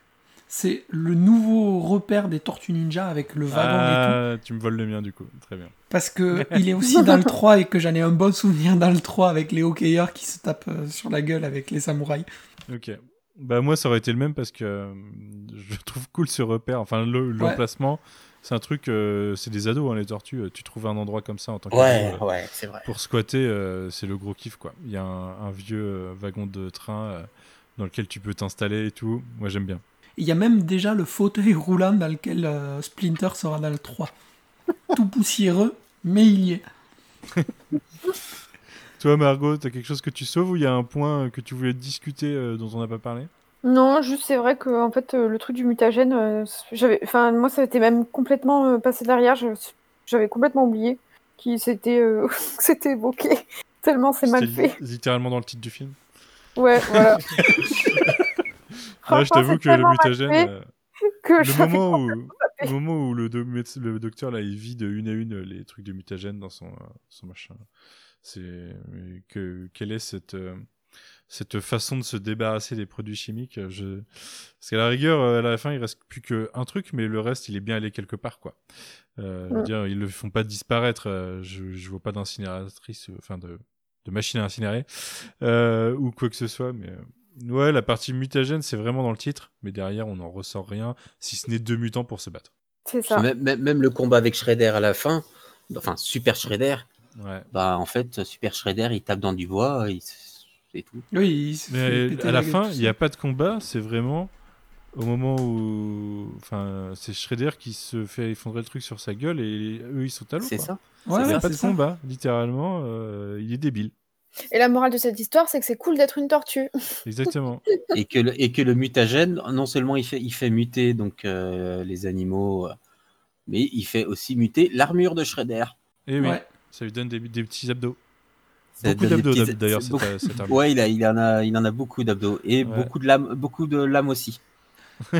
c'est le nouveau repère des Tortues Ninja avec le wagon et tout. Ah, tu me voles le mien du coup. Très bien. Parce que il est aussi dans le 3 et que j'en ai un bon souvenir dans le 3 avec les hockeyeurs qui se tapent sur la gueule avec les samouraïs. Ok. Bah moi ça aurait été le même parce que euh, je trouve cool ce repère. Enfin le- l'emplacement, c'est un truc, euh, c'est des ados hein, les tortues. euh, Tu trouves un endroit comme ça en tant que ouais, ouais, c'est vrai. pour squatter, euh, c'est le gros kiff quoi. Il y a un, un vieux euh, wagon de train euh, dans lequel tu peux t'installer et tout. Moi j'aime bien. Il y a même déjà le fauteuil roulant dans lequel euh, Splinter sera dans le 3. Tout poussiéreux, mais il y est. Toi Margot, t'as quelque chose que tu sauves ou il y a un point que tu voulais discuter euh, dont on n'a pas parlé? Non, juste c'est vrai que en fait euh, le truc du mutagène, euh, j'avais, enfin moi ça était même complètement euh, passé derrière. J'avais complètement oublié qui c'était, euh, que c'était évoqué. Tellement c'est mal fait. li- littéralement dans le titre du film. Ouais, voilà. Là je t'avoue que le mutagène, euh, que le moment où, le moment où le, do- méde- le docteur là il vide une à une euh, les trucs de mutagène dans son, euh, son machin, c'est que quelle est cette euh, cette façon de se débarrasser des produits chimiques euh, je... Parce qu'à la rigueur, euh, à la fin, il reste plus qu'un truc, mais le reste, il est bien allé quelque part, quoi. Euh, je veux dire, ils le font pas disparaître. je, je vois pas d'incinératrice, enfin de, de machine à incinérer, euh, ou quoi que ce soit, mais... Ouais, la partie mutagène, c'est vraiment dans le titre, mais derrière, on n'en ressort rien, si ce n'est deux mutants pour se battre. C'est ça. Même, même- même le combat avec Shredder à la fin, enfin Super Shredder, Ouais. bah en fait Super Shredder il tape dans du bois, il s- c'est tout. Oui, il se fait Mais à la fin, il n'y a pas de combat, c'est vraiment au moment où. Enfin, c'est Shredder qui se fait effondrer le truc sur sa gueule et eux ils sont à l'eau. C'est ça. Ouais, Il n'y a pas de ça. combat, littéralement, euh, il est débile. Et la morale de cette histoire, c'est que c'est cool d'être une tortue. Exactement. Et que le, et que le mutagène, non seulement il fait, il fait muter donc euh, les animaux, euh, mais il fait aussi muter l'armure de Shredder. Et oui, Ouais. Ça lui donne des, des petits abdos. Ça Beaucoup d'abdos petits- d'ailleurs, beaucoup- cette armure. Ouais, il, a, il, en a, il en a beaucoup d'abdos et Ouais. beaucoup de lames, beaucoup de lames aussi.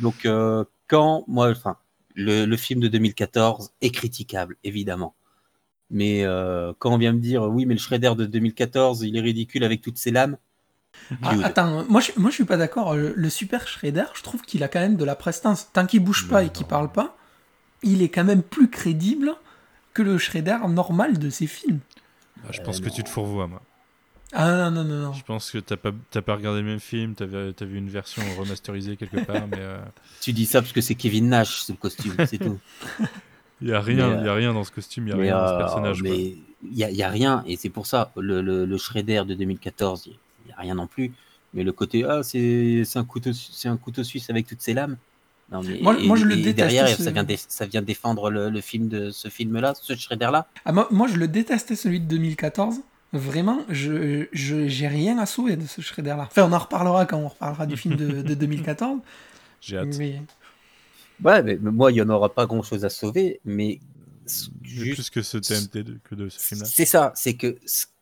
Donc euh, quand moi, enfin, le, le film de 2014 est critiquable évidemment, mais euh, quand on vient me dire oui, mais le Shredder de 2014, il est ridicule avec toutes ses lames. Ah, attends, moi je, moi je suis pas d'accord. Le, le Super Shredder, je trouve qu'il a quand même de la prestance. Tant qu'il bouge pas et qu'il non. parle pas, il est quand même plus crédible que le Shredder normal de ses films. Ah, je pense Euh, que tu te fourvoies, moi. Ah non, non, non, non. Je pense que t'as pas, t'as pas regardé le même film, t'as vu, t'as vu une version remasterisée quelque part, mais euh, Tu dis ça parce que c'est Kevin Nash, le costume, c'est tout. il y a rien, y a rien dans ce costume, il y a rien dans ce euh, personnage. mais il y a, il y a rien, et c'est pour ça, le, le, le Shredder de 2014, il n'y a rien non plus. Mais le côté, ah, c'est c'est un, couteau un couteau suisse avec toutes ses lames. Non, mais, Moi- et- moi, je le et déteste, Derrière, ce- ça, vient dé- ça vient défendre le, le film de ce film-là, ce Shredder-là. Ah, moi, moi, je le détestais celui de 2014. Vraiment, je j'ai rien à sauver de ce Shredder-là. Enfin, on en reparlera quand on reparlera du film de, de 2014. J'ai hâte. Mais Ouais, mais, moi, il n'y en aura pas grand-chose à sauver, mais juste plus que ce TMT de- que de ce film-là. C'est ça, c'est que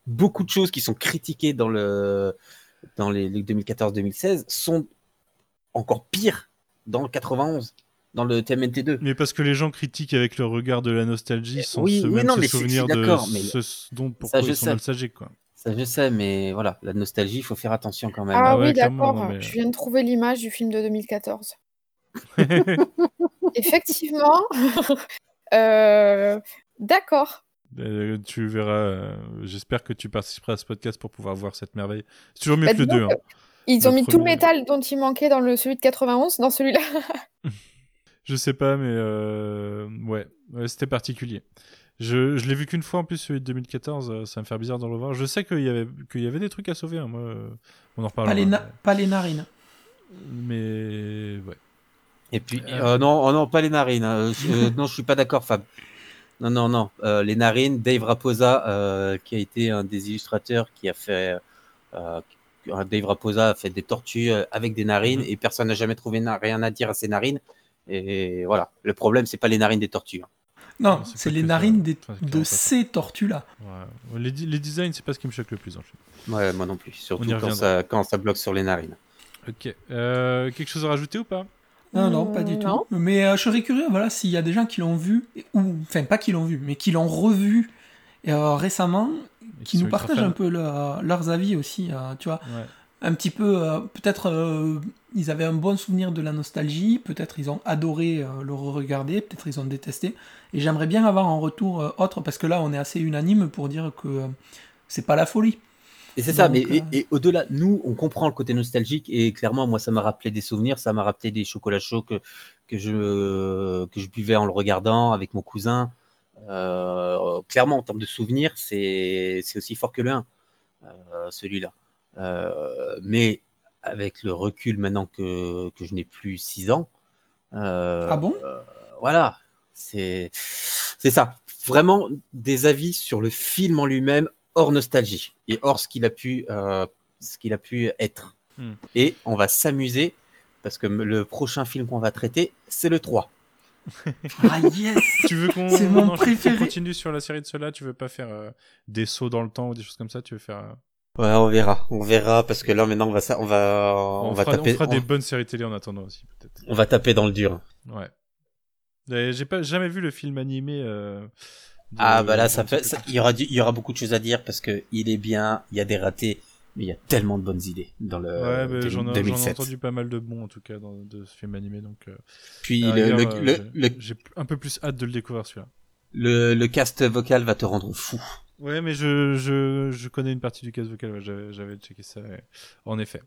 beaucoup de choses qui sont critiquées dans, le, dans les, les 2014-2016 sont encore pires dans le 91. dans le TMNT2. Mais parce que les gens critiquent avec le regard de la nostalgie sans oui, se, oui, même non, se mais souvenir de d'accord, mais ce dont pourquoi ils sont nostalgiques quoi. Ça, je sais, mais voilà, la nostalgie, il faut faire attention quand même. Ah, Ah ouais, oui, d'accord. mais- Je viens de trouver l'image du film de 2014. Effectivement. Euh, D'accord. Euh, tu verras. euh, J'espère que tu participeras à ce podcast pour pouvoir voir cette merveille. C'est toujours mieux Bah, que le dis 2. donc, hein. Ils ont mis tout le métal dont il manquait dans le celui de 91 dans celui-là. Je sais pas, mais euh, ouais, Ouais, c'était particulier. Je, je l'ai vu qu'une fois en plus, celui de 2014. euh, ça me fait bizarre de le revoir. Je sais qu'il y avait qu'il y avait des trucs à sauver. hein, moi, euh, on en reparlera. Pas les, na- pas les narines. Mais ouais. Et puis, Euh. euh, non, oh non, pas les narines. hein. Je- euh, non, je suis pas d'accord, Fab. Non, non, non. Euh, les narines, Dave Raposa, euh, qui a été un des illustrateurs qui a fait. Dave Raposa a fait des tortues euh, avec des narines Mhm. et personne n'a jamais trouvé rien à dire à ces narines. Et voilà. Le problème, c'est pas les narines des tortues. hein. Non, c'est les ça. narines des- de ces tortues-là. ouais. Les, les designs, c'est pas ce qui me choque le plus en fait. Ouais, moi non plus. Surtout quand ça, quand ça bloque sur les narines. Ok. Euh, quelque chose à rajouter ou pas? Non, non, pas du tout. non. Mais euh, je serais curieux, voilà, s'il y a des gens qui l'ont vu, ou enfin pas qui l'ont vu, mais qui l'ont revu euh, récemment, qui nous partagent un peu leur- leurs avis aussi, euh, tu vois. Ouais. Un petit peu, euh, peut-être euh, ils avaient un bon souvenir de la nostalgie, peut-être ils ont adoré euh, le regarder, peut-être ils ont détesté. Et j'aimerais bien avoir un retour euh, autre, parce que là on est assez unanime pour dire que euh, c'est pas la folie. Et c'est ça, mais et, et au-delà, nous, on comprend le côté nostalgique et clairement, moi, ça m'a rappelé des souvenirs, ça m'a rappelé des chocolats chauds que, que, je, que je buvais en le regardant avec mon cousin. Euh, clairement, en termes de souvenirs, c'est aussi fort que le 1, euh, celui-là. Euh, mais avec le recul maintenant que, que je n'ai plus 6 ans, euh, Ah bon? euh, voilà, c'est c'est ça. Vraiment des avis sur le film en lui-même hors nostalgie et hors ce qu'il a pu euh, ce qu'il a pu être. Hmm. Et on va s'amuser parce que le prochain film qu'on va traiter, c'est le 3. Ah yes Tu veux qu'on C'est mon non, je- qu'on préféré. continue sur la série de ceux-là Tu veux pas faire euh, des sauts dans le temps ou des choses comme ça Tu veux faire euh, Ouais, on verra, on verra parce que là maintenant on va ça, on va on, On, va fera, taper on fera des on, bonnes séries télé en attendant aussi peut-être. on va taper dans le dur. Ouais. Et J'ai pas jamais vu le film animé. euh, de- Ah bah là ça fait il y aura du- il y aura beaucoup de choses à dire parce que il est bien, il y a des ratés, mais il y a tellement de bonnes idées dans le Ouais, mais j'en ai, j'en ai 2007. entendu pas mal de bons en tout cas dans, de ce film animé donc. euh, Puis à la le, rigueur, le, euh, le, j'ai- un peu plus hâte de le découvrir celui-là. le- le cast vocal va te rendre fou. Ouais, mais je, je, je connais une partie du cast vocal, ouais, j'avais, j'avais checké ça, ouais. en effet.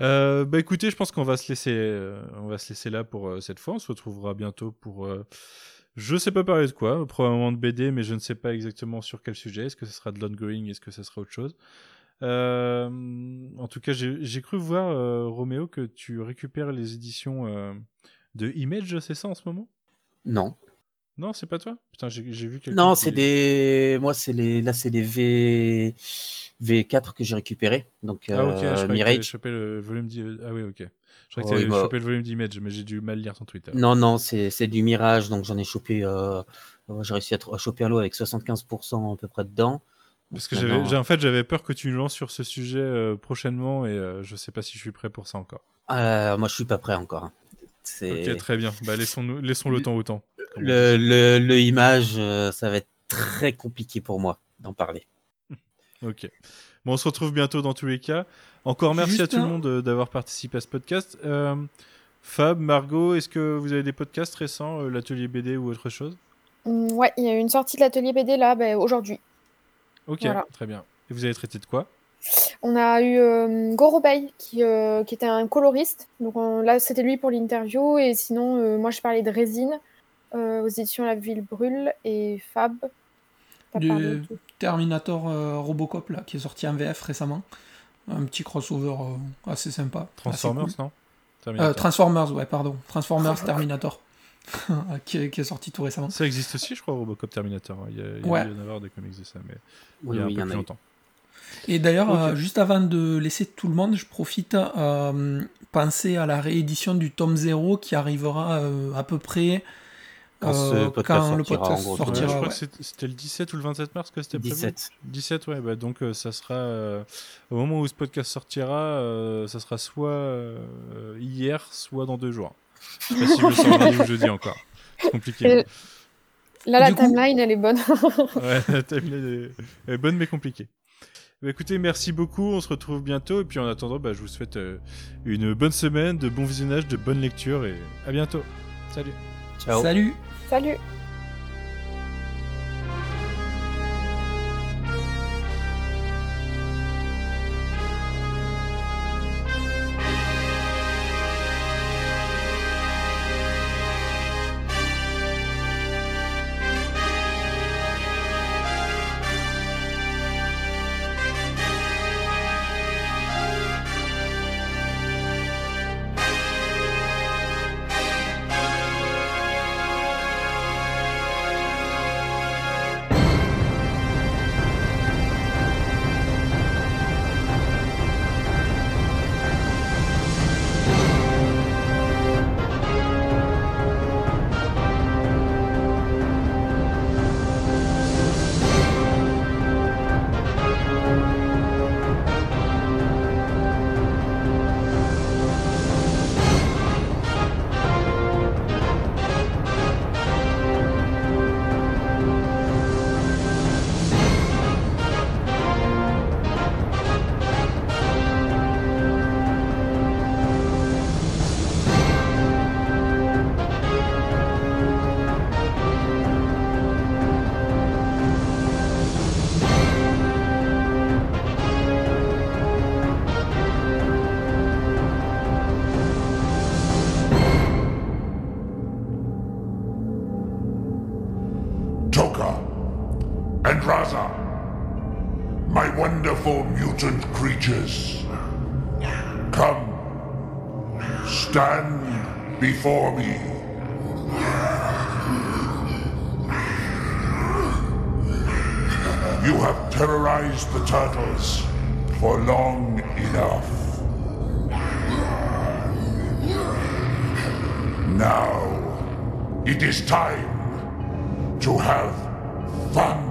Euh, bah écoutez, je pense qu'on va se laisser, on va se laisser là pour cette fois. On se retrouvera bientôt pour, je sais pas parler de quoi, probablement de BD, mais je ne sais pas exactement sur quel sujet. Est-ce que ce sera de l'ongoing, est-ce que ce sera autre chose? Euh, En tout cas, j'ai, cru voir euh, Roméo que tu récupères les éditions euh, de Image, c'est ça en ce moment? Non. Non, c'est pas toi? Putain, j'ai, vu quelqu'un. Non, c'est des moi c'est les là c'est les V V4 que j'ai récupérés. Donc Ah ok, je euh, Mirage. chopé le volume Ah oui, ok. Je croyais que Oh, t'avais oui, bah- chopé le volume d'Image, mais j'ai dû mal lire ton Twitter. Non non, c'est du Mirage donc j'en ai chopé j'ai réussi à choper un lot avec 75% à peu près dedans. Parce que j'avais, en fait, j'avais peur que tu nous lances sur ce sujet euh, prochainement et euh, je sais pas si je suis prêt pour ça encore. Euh, moi je suis pas prêt encore. C'est Ok, très bien. Bah, laissons-nous, laissons le temps au temps. le, le le image euh, ça va être très compliqué pour moi d'en parler. Ok. Bon, on se retrouve bientôt dans tous les cas. Encore merci Juste à tout le monde d'avoir participé à ce podcast. Euh, Fab, Margot, est-ce que vous avez des podcasts récents, euh, l'atelier BD ou autre chose? Ouais, il y a eu une sortie de l'atelier BD là ben, aujourd'hui. Ok, Voilà. très bien. Et vous avez traité de quoi? On a eu euh, Gorobei qui, euh, qui était un coloriste. Donc on- là, c'était lui pour l'interview. Et sinon, euh, moi, je parlais de Résine euh, aux éditions La Ville Brûle et Fab. Du. Terminator euh, Robocop là, qui est sorti en VF récemment. Un petit crossover euh, assez sympa. assez Transformers, cool. non? Terminator. Transformers, ouais, pardon. Transformers Terminator. qui, est, qui est sorti tout récemment. Ça existe aussi, je crois, Robocop Terminator. Il y a, il y a Ouais. dû y en avoir des comics de ça, mais Oui il y a oui, un peu en plus longtemps. Et d'ailleurs, euh, juste avant de laisser tout le monde, je profite euh, penser à la réédition du tome 0 qui arrivera euh, à peu près Quand ce euh, podcast quand le sortira, podcast en gros. Ouais, sortira. je crois ouais. que c'était le 17 ou le 27 mars que c'était prévu 17. 17, ouais, bah donc euh, ça sera euh, au moment où ce podcast sortira, euh, ça sera soit euh, hier, soit dans deux jours. Je sais pas si je le sors lundi ou jeudi encore. C'est compliqué. Et- Là, la coup- timeline, elle est bonne. Ouais, la timeline est, est bonne mais compliquée. Bah, écoutez, merci beaucoup. On se retrouve bientôt. Et puis en attendant, bah, je vous souhaite euh, une bonne semaine, de bons visionnages, de bonnes lectures. Et à bientôt. Salut. Ciao. Salut Salut. And Raza, my wonderful mutant creatures. Come, stand before me. You have terrorized the turtles for long enough. Now, it is time to have fun.